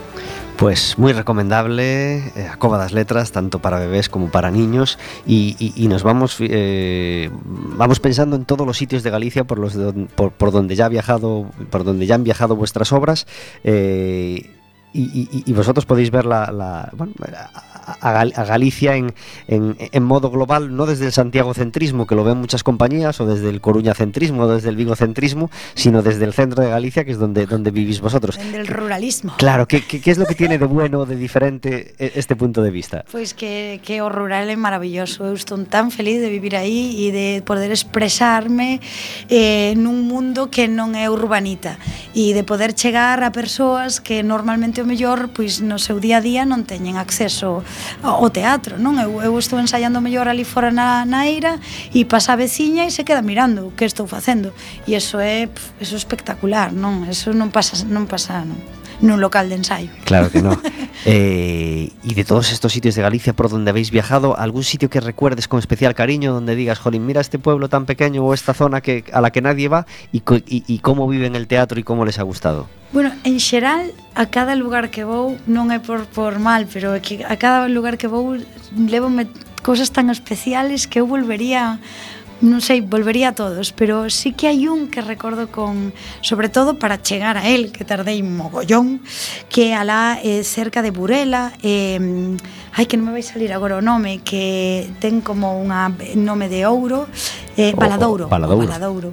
Pues muy recomendable, eh, Acoba das Letras, tanto para bebés como para niños. Y, y, y nos vamos, eh, vamos pensando en todos los sitios de Galicia por, los de, por, por, donde ya ha viajado, por donde ya han viajado vuestras obras. Eh, y, y- vosotros podéis ver la, la- bueno, a, a, a Galicia en, en, en, modo global, no desde el Santiago centrismo, que lo ven muchas compañías, o desde el Coruña centrismo, o desde el Vigo centrismo, sino desde el centro de Galicia, que es donde, donde vivís vosotros. Del ruralismo. Claro, ¿qué, qué, qué es lo que tiene de bueno, de diferente este punto de vista? Pois pues que, que o rural é maravilloso, eu estou tan feliz de vivir aí e de poder expresarme eh, nun mundo que non é urbanita e de poder chegar a persoas que normalmente o mellor pois no seu día a día non teñen acceso o teatro, non? Eu, eu estou ensaiando mellor ali fora na, na eira e pasa a veciña e se queda mirando o que estou facendo. E iso é, pf, eso é espectacular, non? Eso non pasa, non pasa, non? nun local de ensaio. Claro que no. [LAUGHS] eh, y de todos estos sitios de Galicia por donde habéis viajado, ¿algún sitio que recuerdes con especial cariño donde digas, jolín, mira este pueblo tan pequeño o esta zona que, a la que nadie va y, y, y cómo viven el teatro y cómo les ha gustado? Bueno, en xeral, a cada lugar que vou, non é por, por mal, pero é que a cada lugar que vou levome cousas tan especiales que eu volvería non sei, volvería a todos, pero sí que hai un que recordo con, sobre todo para chegar a él, que tardei mogollón, que alá eh, cerca de Burela, eh, ai que non me vai salir agora o nome, que ten como unha nome de ouro, eh, Baladouro, o, o, Baladouro. O Baladouro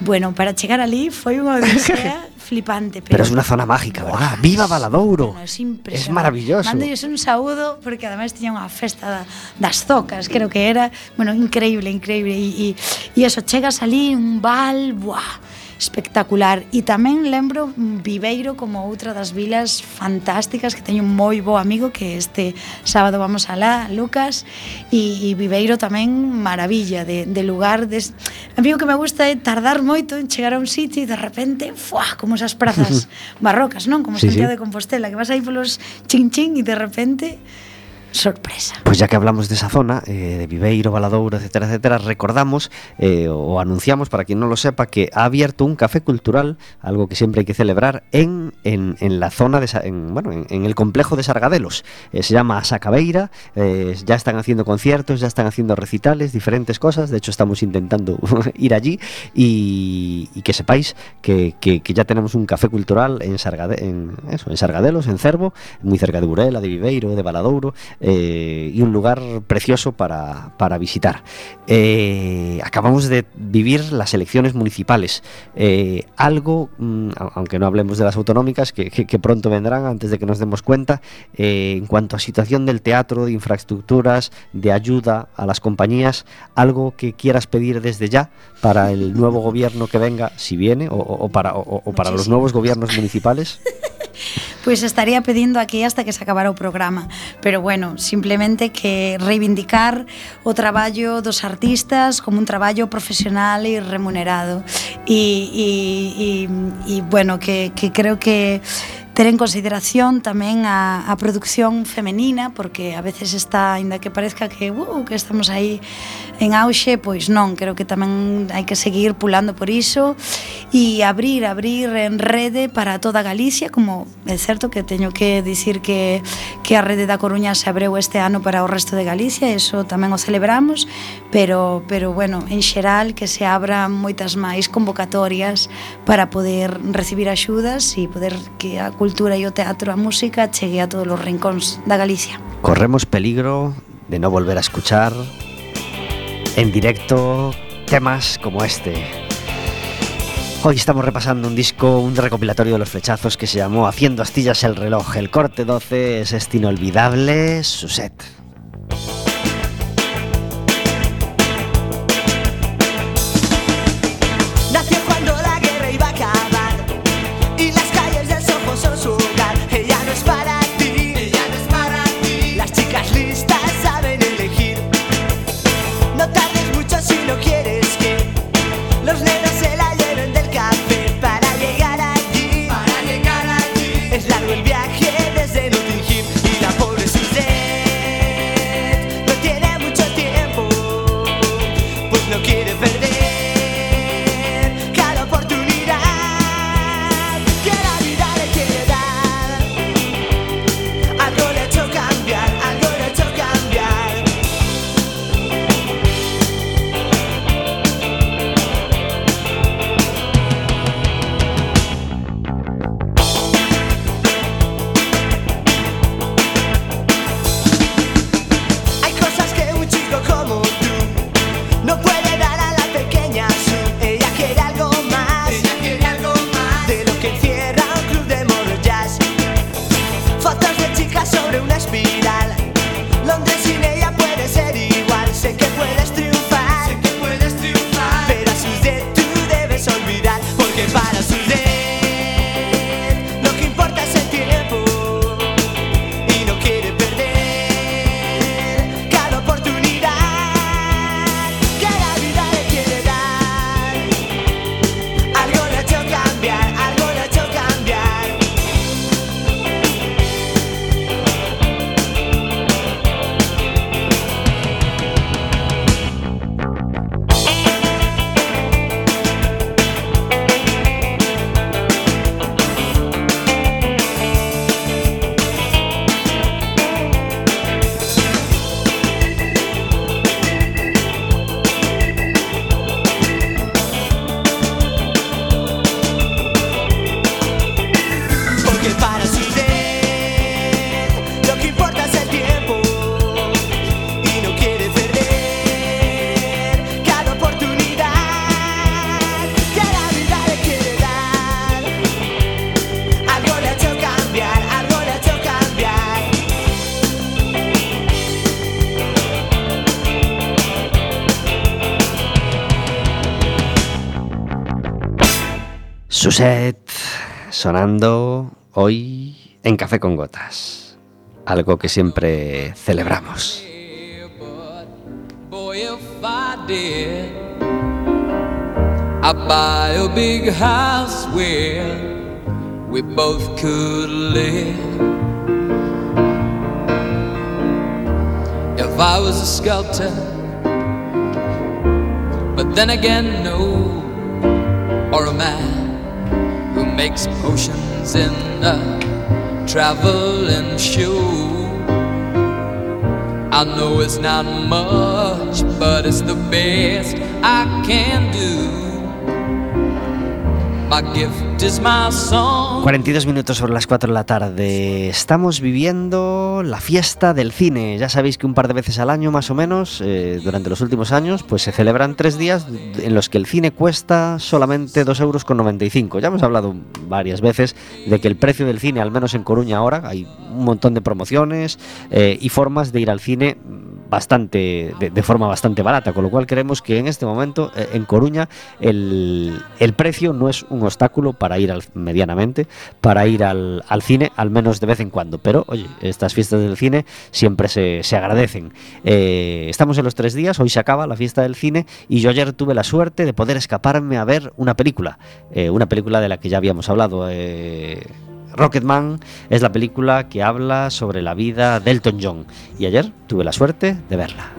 Bueno, para chegar ali foi unha odisea [LAUGHS] flipante. Pero, pero é unha zona mágica, verdad? Viva Valadouro! Bueno, es impresionante. Es maravilloso. Mandolles un saúdo, porque ademais tiña unha festa da, das zocas, creo que era. Bueno, increíble, increíble. E, e, e eso, chegas ali, un val, buah, espectacular. E tamén lembro Viveiro como outra das vilas fantásticas que teño un moi bo amigo que este sábado vamos alá, Lucas, e, e Viveiro tamén maravilla de, de lugar des, A mí o que me gusta é tardar moito en chegar a un sitio e de repente, fuá, como esas prazas [LAUGHS] barrocas, non? Como sí, Santiago sí. de Compostela, que vas aí polos chin chin e de repente sorpresa Pues ya que hablamos de esa zona, eh, de Viveiro, Valadouro, etcétera, etcétera, recordamos eh, o anunciamos, para quien no lo sepa, que ha abierto un café cultural, algo que siempre hay que celebrar, en, en, la zona, de, bueno, en, el complejo de Sargadelos. Eh, se llama Sacabeira, ya están haciendo conciertos, ya están haciendo recitales, diferentes cosas, de hecho estamos intentando [LAUGHS] ir allí y, y que sepáis que, que- ya tenemos un café cultural en, Sargade- eso, en Sargadelos, en Cervo, muy cerca de Burela, de Viveiro, de Valadouro, eh, y un lugar precioso para, para visitar. Eh, acabamos de vivir las elecciones municipales. Eh, algo, mm, aunque no hablemos de las autonómicas, que, que- que pronto vendrán antes de que nos demos cuenta, en cuanto a situación del teatro, de infraestructuras, de ayuda a las compañías, algo que quieras pedir desde ya para el nuevo gobierno que venga, si viene, o, o- para, o- o para los nuevos gobiernos municipales. [LAUGHS] Pois pues estaría pedindo aquí hasta que se acabara o programa, pero bueno, simplemente que reivindicar o traballo dos artistas como un traballo profesional e remunerado. E, e, e, e bueno, que, que creo que ter en consideración tamén a, a produción femenina porque a veces está, aínda que parezca que, uh, que estamos aí en auxe, pois non, creo que tamén hai que seguir pulando por iso e abrir, abrir en rede para toda Galicia, como é certo que teño que dicir que, que a rede da Coruña se abreu este ano para o resto de Galicia, eso tamén o celebramos, pero, pero bueno, en xeral que se abran moitas máis convocatorias para poder recibir axudas e poder que a cultura e o teatro, a música chegue a todos os rincóns da Galicia. Corremos peligro de no volver a escuchar en directo temas como este. Hoy estamos repasando un disco, un recopilatorio de los flechazos que se llamó Haciendo astillas el reloj. El corte 12 es este inolvidable Suset. Suset sonando hoy en Café con Gotas. Algo que siempre celebramos. If I was a sculptor, but then again, no, or a man makes potions in a traveling shoe. I know it's not much, but it's the best I can do. 42 minutos sobre las 4 de la tarde. Estamos viviendo la fiesta del cine. Ya sabéis que un par de veces al año, más o menos, eh, durante los últimos años, pues se celebran tres días en los que el cine cuesta solamente 2,95 euros. con 95. Ya hemos hablado varias veces de que el precio del cine, al menos en Coruña ahora, hay un montón de promociones eh, y formas de ir al cine bastante de, forma bastante barata, con lo cual creemos que en este momento eh, en Coruña el, el precio no es un obstáculo para ir al, medianamente, para ir al, al cine, al menos de vez en cuando. Pero oye, estas fiestas del cine siempre se, se agradecen. Eh, estamos en los tres días, hoy se acaba la fiesta del cine y yo ayer tuve la suerte de poder escaparme a ver una película, eh, una película de la que ya habíamos hablado. Rocketman es la película que habla sobre la vida de Elton John y ayer tuve la suerte de verla.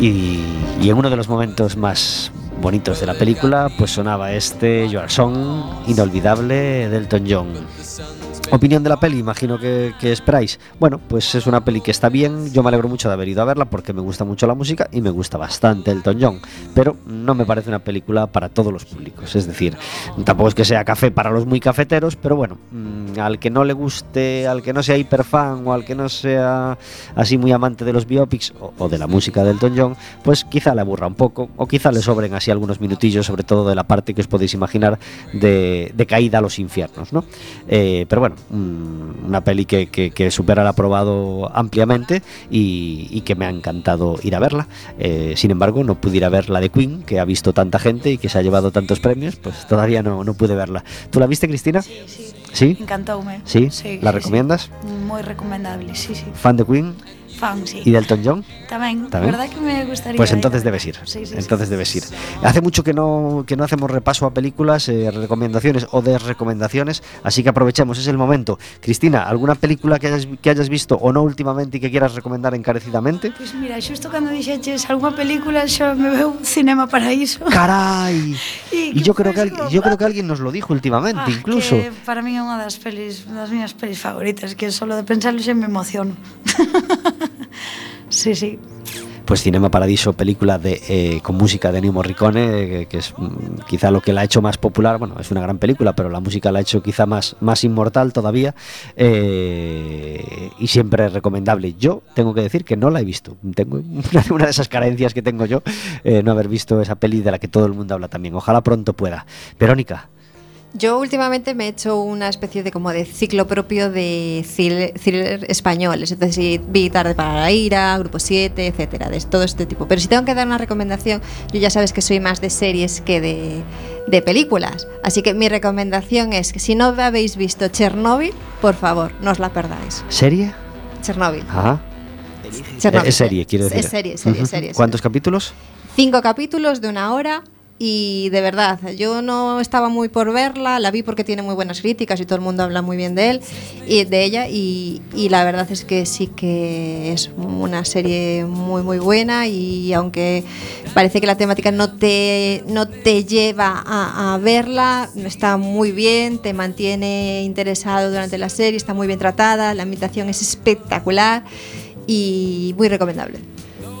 Y en uno de los momentos más bonitos de la película, pues sonaba este Your Song inolvidable de Elton John. Opinión de la peli, imagino que, que esperáis. Bueno, pues es una peli que está bien. Yo me alegro mucho de haber ido a verla porque me gusta mucho la música y me gusta bastante Elton John. Pero no me parece una película para todos los públicos. Es decir, tampoco es que sea café para los muy cafeteros, pero bueno, mm, al que no le guste, al que no sea hiperfan o al que no sea así muy amante de los biopics o, de la música de Elton John, pues quizá le aburra un poco o quizá le sobren así algunos minutillos, sobre todo de la parte que os podéis imaginar de, de caída a los infiernos, ¿no? Eh, pero bueno, una peli que, que- que supera el aprobado ampliamente y, y que me ha encantado ir a verla. Eh, sin embargo, no pude ir a ver la de Queen, que ha visto tanta gente y que se ha llevado tantos premios, pues todavía no, no pude verla. ¿Tú la viste, Cristina? Sí, sí. ¿Sí? Encantoume. ¿Sí? ¿La sí, recomiendas? Sí. Moi recomendable, sí, sí. ¿Fan de Queen Fan, sí. y de Elton John? Tamén, Tamén? verdad que me gustaría Pues entonces debes ir. Sí, sí, entonces debes ir. Hace mucho que no, que no hacemos repaso a películas, eh, recomendaciones o desrecomendaciones, así que aprovechemos, es el momento. Cristina, ¿alguna película que hayas, que hayas visto o no últimamente y que quieras recomendar encarecidamente? Pois mira, xusto cando dixeches algunha película xa me veu Cinema Paraíso. ¡Caray! [LAUGHS] Y Y yo creo que, fue al- yo creo que alguien nos lo dijo últimamente, Ah, incluso. Que para mí é unha das pelis, das miñas pelis favoritas, que solo de pensarlo xa me emociono. [LAUGHS] [LAUGHS] sí, sí. Pues Cinema Paradiso, película de, eh, con música de Ennio Morricone, eh, que es mm, quizá lo que la ha hecho más popular. Bueno, es una gran película, pero la música la ha hecho quizá más, más inmortal todavía. eh, y siempre recomendable. Yo tengo que decir que no la he visto. Tengo una, [LAUGHS] una de esas carencias que tengo yo, no haber visto esa peli de la que todo el mundo habla también. Ojalá pronto pueda. Verónica, Yo últimamente me he hecho una especie de como de ciclo propio de thriller, thriller españoles. Entonces vi Tarde para la Ira, Grupo 7, etcétera, de todo este tipo. Pero si tengo que dar una recomendación, yo ya sabes que soy más de series que de, de películas. Así que mi recomendación es que si no habéis visto Chernobyl, por favor, no os la perdáis. ¿serie? Chernobyl. Ajá. Chernobyl. Es serie, quiero decir. Es serie, serie, serie. ¿Cuántos capítulos? Cinco capítulos de una hora y de verdad, yo no estaba muy por verla, la vi porque tiene muy buenas críticas y todo el mundo habla muy bien de él y de ella y, la verdad es que sí que es una serie muy muy buena y aunque parece que la temática no te, no te lleva a, a verla, está muy bien, te mantiene interesado durante la serie, está muy bien tratada, la ambientación es espectacular y muy recomendable.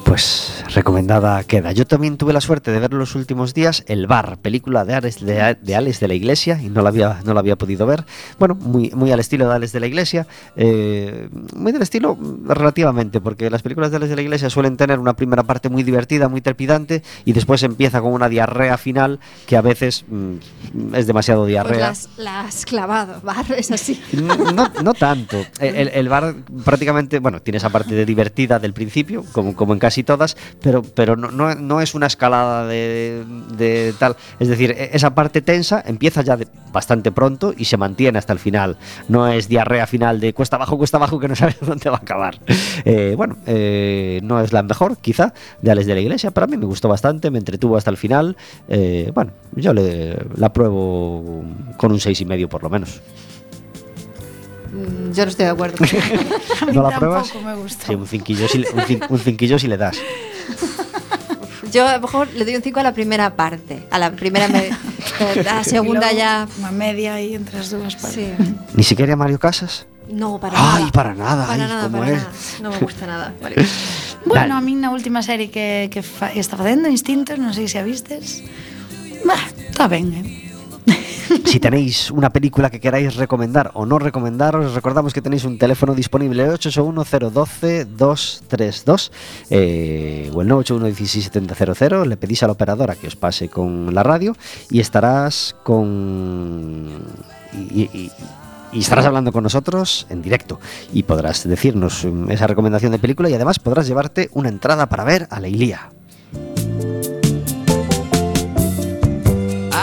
Pues recomendada queda. Yo también tuve la suerte de ver los últimos días El Bar, película de Alex de, de, Alex de la Iglesia, y no la había, no la había podido ver. Bueno, muy, muy al estilo de Alex de la Iglesia, eh, muy del estilo relativamente, porque las películas de Alex de la Iglesia suelen tener una primera parte muy divertida, muy trepidante, y después empieza con una diarrea final que a veces mm, es demasiado Pues diarrea. las, las has clavado, [LAUGHS] Bar, es así. No, no tanto. El, el bar prácticamente, bueno, tiene esa parte de divertida del principio, como, como en casi casi todas, pero, pero no, no, no es una escalada de, de tal. Es decir, e- esa parte tensa empieza ya bastante pronto y se mantiene hasta el final. No es diarrea final de cuesta abajo, cuesta abajo, que no sabes [LAUGHS] dónde va a acabar. Eh, bueno, eh, no es la mejor, quizá, de Alex de la Iglesia, pero a mí me gustó bastante, me entretuvo hasta el final. Eh, bueno, yo le, la pruebo con un seis y medio por lo menos. Mm, Yo no estoy de acuerdo. [LAUGHS] A mí ¿No la tampoco pruebas? me gustó. Sí, un cinquillo si le, un cin- un cinquillo si le das. [LAUGHS] Yo a lo mejor le doy un 5 a la primera parte. A la primera me- [LAUGHS] pero la segunda Y ya. Unha media aí entre as dúas partes. Sí. Ni siquiera Mario Casas. No, para Ay, nada. para nada, Para ay, nada, ¿cómo para es? nada. No me gusta nada. Vale. Bueno, Dale. a min na última serie que, que fa, está facendo, Instintos, non sei se a vistes. Bah, está ben, eh? Si tenéis una película que queráis recomendar o no recomendar, os recordamos que tenéis un teléfono disponible 881-012-232 eh, o el 981-16700. Le pedís a la operadora que os pase con la radio y estarás con. y- y- y estarás hablando con nosotros en directo y podrás decirnos mm, esa recomendación de película y además podrás llevarte una entrada para ver a la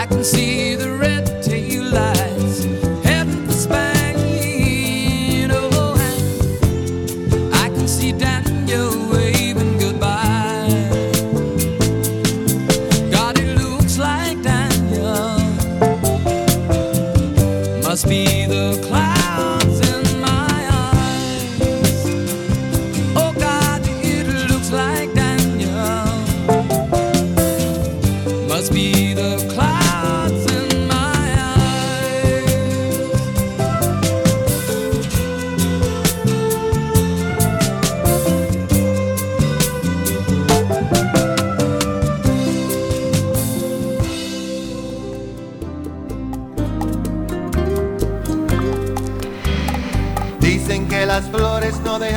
I can see the red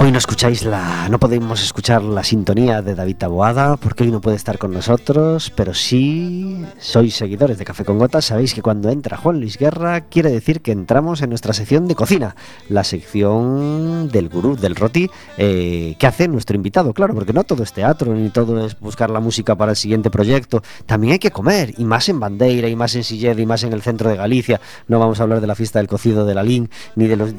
Hoy no escucháis la, no podemos escuchar la sintonía de David Taboada porque hoy no puede estar con nosotros, pero sí sois seguidores de Café con Gotas, sabéis que cuando entra Juan Luis Guerra quiere decir que entramos en nuestra sección de cocina, la sección del gurú, del roti, eh, que hace nuestro invitado, claro, porque no todo es teatro ni todo es buscar la música para el siguiente proyecto, también hay que comer y más en Bandeira y más en Silleda y más en el centro de Galicia. No vamos a hablar de la fiesta del cocido de la Lin ni de los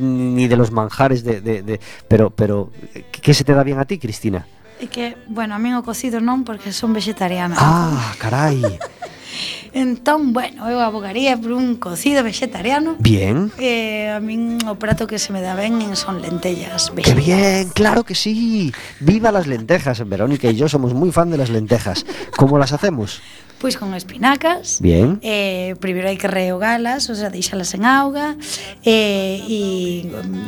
ni de los manjares de- de- pero pero ¿qué se te da bien a ti, Cristina? É que, bueno, a min o cocido non porque son vegetariana. Ah, caray. [LAUGHS] Entón, bueno, eu abogaría por un cocido vegetariano. Bien. Eh, a min o prato que se me dá ben son lentellas ¡Qué vegetarianas. bien! ¡Claro que sí! ¡Viva las lentejas! Verónica y yo somos muy fan de las lentejas. ¿Cómo las hacemos? Pois con espinacas. Bien. Eh, primeiro hai que rehogalas, ou sea, deixalas en auga. Eh, e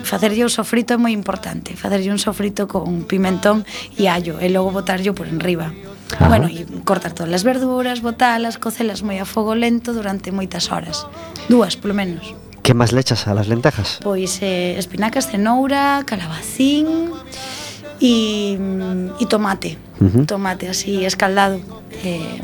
facerlle o sofrito é moi importante. Facerlle un sofrito con pimentón e allo. E logo botarlle por enriba. Ajá. Bueno, e cortar todas as verduras, botalas, cocelas moi a fogo lento durante moitas horas. Dúas, polo menos. Que máis lechas a las lentejas? Pois eh, espinacas, cenoura, calabacín e, mm, e tomate. Uh -huh. Tomate así escaldado. Eh,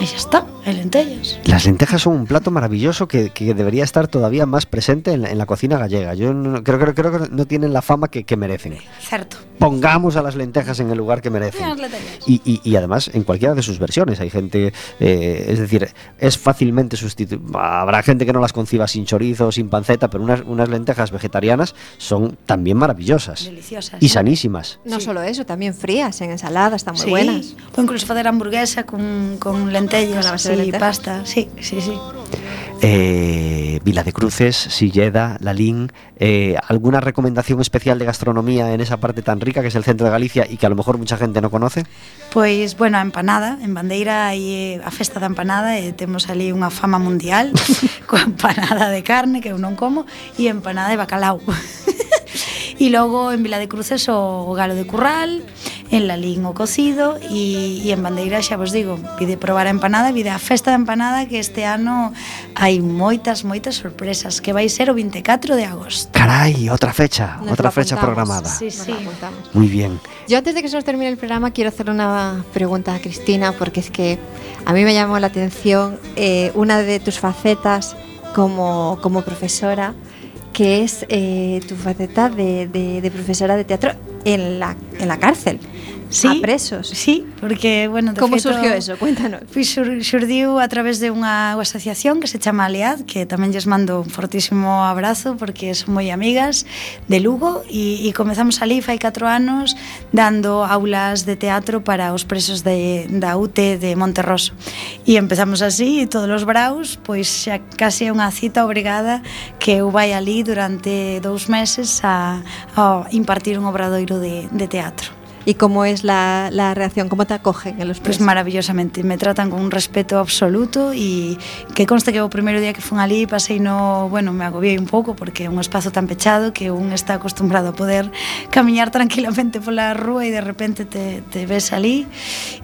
e xa está, e lentellas Las lentejas son un plato maravilloso que, que debería estar todavía más presente en, la- en la cocina gallega. Yo no- creo, creo, creo que no tienen la fama que, que merecen. certo Pongamos a las lentejas en el lugar que merecen. Y, y- y además en cualquiera de sus versiones. Hay gente, eh, es decir, es fácilmente sustituible. Habrá gente que no las conciba sin chorizo, sin panceta, pero unas, unas lentejas vegetarianas son también maravillosas deliciosas y sí. sanísimas. No Sí. solo eso, también frías en ensalada, están muy Sí. buenas. O incluso facer hamburguesa con, con lentellas Con la base de sí, pasta. Sí, sí, sí. Eh, Vila de Cruces, Silleda, Lalín, eh, ¿alguna recomendación especial de gastronomía en esa parte tan rica que es el centro de Galicia y que a lo mejor mucha gente no conoce? Pois, bueno, a empanada, en Bandeira hai eh, a festa da empanada e temos ali unha fama mundial [LAUGHS] coa empanada de carne que eu non como e empanada de bacalao. [LAUGHS] E logo en Vila de Cruces o galo de curral, en Lalín o cocido e, e en Bandeira xa vos digo, pide probar a empanada, pide a festa da empanada que este ano hai moitas, moitas sorpresas que vai ser o 24 de agosto. Carai, outra fecha, nos outra fecha programada. Sí, sí. Muy bien. Yo antes de que se nos termine el programa quiero hacer una pregunta a Cristina porque es que a mí me llamó la atención eh, una de tus facetas como, como profesora. Que es eh, tu faceta de, de- profesora de teatro en la, en la cárcel. sí, a presos. Sí, porque, bueno, Como feito, surgiu eso? Cuéntanos. Pois sur, surdiu a través de unha asociación que se chama Aliad, que tamén lles mando un fortísimo abrazo porque son moi amigas de Lugo e, e comezamos ali fai 4 anos dando aulas de teatro para os presos de, da UT de Monterroso. E empezamos así e todos os braus, pois xa casi é unha cita obrigada que eu vai ali durante dous meses a, a impartir un obradoiro de, de teatro. ¿Y cómo es la, la reacción? ¿Cómo te acogen en los presos? Pues maravillosamente, me tratan con un respeto absoluto e que conste que o primeiro día que fun ali pasei no, bueno, me agobiei un pouco porque é un espazo tan pechado que un está acostumbrado a poder camiñar [LAUGHS] tranquilamente pola rúa e de repente te, te ves ali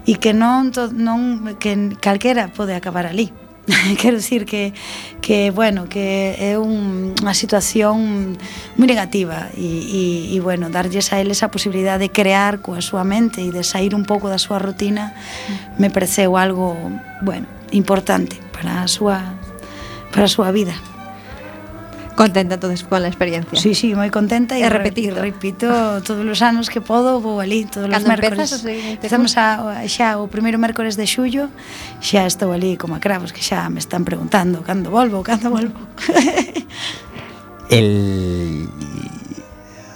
e que non, to, non que calquera pode acabar ali [LAUGHS] Quero dicir que, que, bueno, que é un, unha situación moi negativa e, e, e bueno, darlles a eles a posibilidade de crear coa súa mente e de sair un pouco da súa rutina me pareceu algo, bueno, importante para a súa, para a súa vida. Contenta entonces con a experiencia. Sí, sí, moi contenta e repetir. Repito todos os anos que podo, vou ali todos os mércores. Empezamos a, xa o primeiro mércores de xullo, xa estou ali como a cravos que xa me están preguntando cando volvo, cando volvo. [LAUGHS] El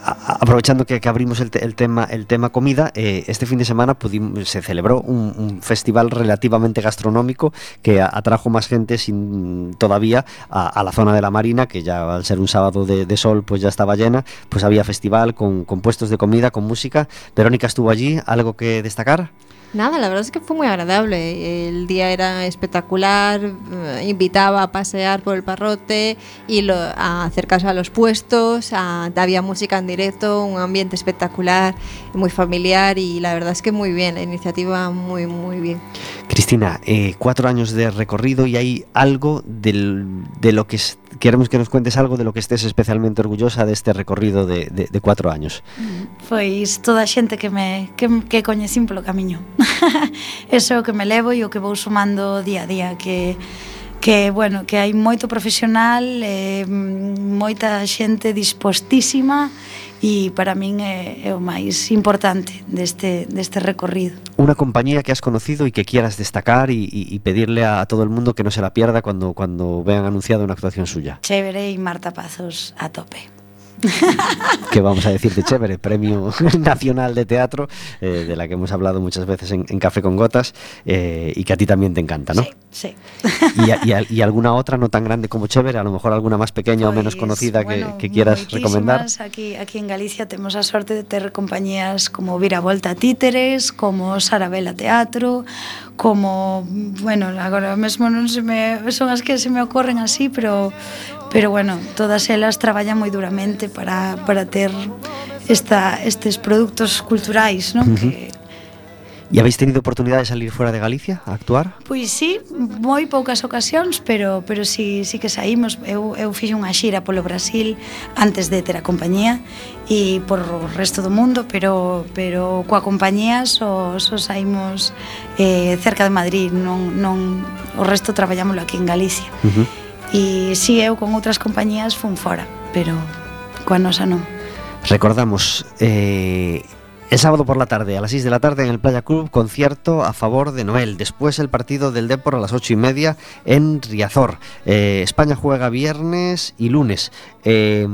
aprovechando que, que abrimos el, el tema el tema comida, eh, este fin de semana pudimos- se celebró un, un festival relativamente gastronómico que a- atrajo más gente sin todavía a, a la zona de la Marina, que ya al ser un sábado de, de sol pues ya estaba llena, pues había festival con, con puestos de comida, con música. Verónica estuvo allí, ¿algo que destacar? Nada, la verdad es que fue muy agradable. El día era espectacular, eh, invitaba a pasear por el parrote y lo- a acercarse a los puestos, a- había música en directo, un ambiente espectacular, muy familiar y la verdad es que muy bien, la iniciativa muy, muy bien. Cristina, eh, cuatro años de recorrido y hay algo del, de lo que es, queremos que nos cuentes algo de lo que estés especialmente orgullosa deste recorrido de, de, de cuatro años. Pois toda a xente que me que, que coñecín polo camiño. [LAUGHS] Eso é o que me levo e o que vou sumando día a día que que, bueno, que hai moito profesional, eh, moita xente dispostísima e para min é, é o máis importante deste, deste recorrido. Unha compañía que has conocido e que quieras destacar e, e pedirle a, a todo el mundo que non se la pierda cando, cando vean anunciada unha actuación suya. Chévere e Marta Pazos a tope. [LAUGHS] Que vamos a decirte chévere, Premio [LAUGHS] Nacional de Teatro, eh, de la que hemos hablado muchas veces en, en Café con Gotas eh, y que a ti también te encanta, ¿no? Sí, sí. Y, a- y a- y alguna otra no tan grande como chévere, a lo mejor alguna más pequeña o menos Pois, conocida que- bueno, que, quieras moitísimas. recomendar. Aquí, aquí en Galicia temos a sorte de ter compañías como Viravolta Títeres, como Sarabela Teatro, como, bueno, agora mesmo non se me, son as que se me ocorren así, pero pero bueno, todas elas traballan moi duramente para, para ter esta, estes produtos culturais, non? Uh -huh. que, E habéis tenido oportunidade de salir fora de Galicia a actuar? Pois sí, moi poucas ocasións, pero pero sí, sí que saímos. Eu, eu fixe unha xira polo Brasil antes de ter a compañía e por o resto do mundo, pero pero coa compañía só, só saímos eh, cerca de Madrid, non, non o resto traballámoslo aquí en Galicia. Uh -huh. E si eu con outras compañías fun fora, pero coa nosa non. Recordamos, eh, el sábado por la tarde, a las 6 de la tarde, en el Playa Club, concierto a favor de Noel. Después el partido del Depor a las 8 y media en Riazor. Eh, España juega viernes y lunes. Eh,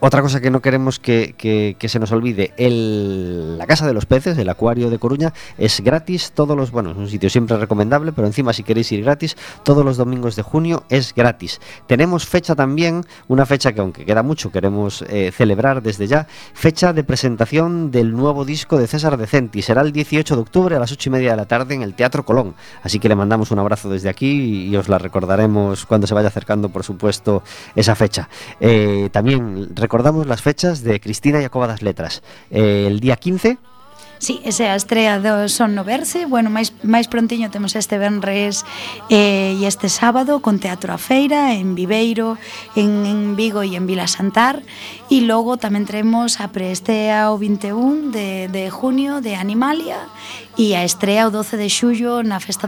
otra cosa que no queremos que, que- que se nos olvide, el, la Casa de los Peces, el Acuario de Coruña, es gratis todos los, bueno, es un sitio siempre recomendable, pero encima si queréis ir gratis, todos los domingos de junio es gratis. Tenemos fecha también, una fecha que aunque queda mucho, queremos eh, celebrar desde ya, fecha de presentación del nuevo disco de César Decenti. Será el 18 de octubre a las 8 y media de la tarde en el Teatro Colón. Así que le mandamos un abrazo desde aquí y os la recordaremos cuando se vaya acercando, por supuesto, esa fecha. Eh, también recordamos las fechas de Cristina Jacoba das Letras. Eh, el día 15 Sí, esa é a estrela do Son no Verse. Bueno, máis, máis prontiño temos este Benres eh, e este sábado Con Teatro a Feira, en Viveiro En, en Vigo e en Vila Santar. E logo tamén traemos a preestea o 21 de, de junio De Animalia E a estrea o 12 de xullo na Festa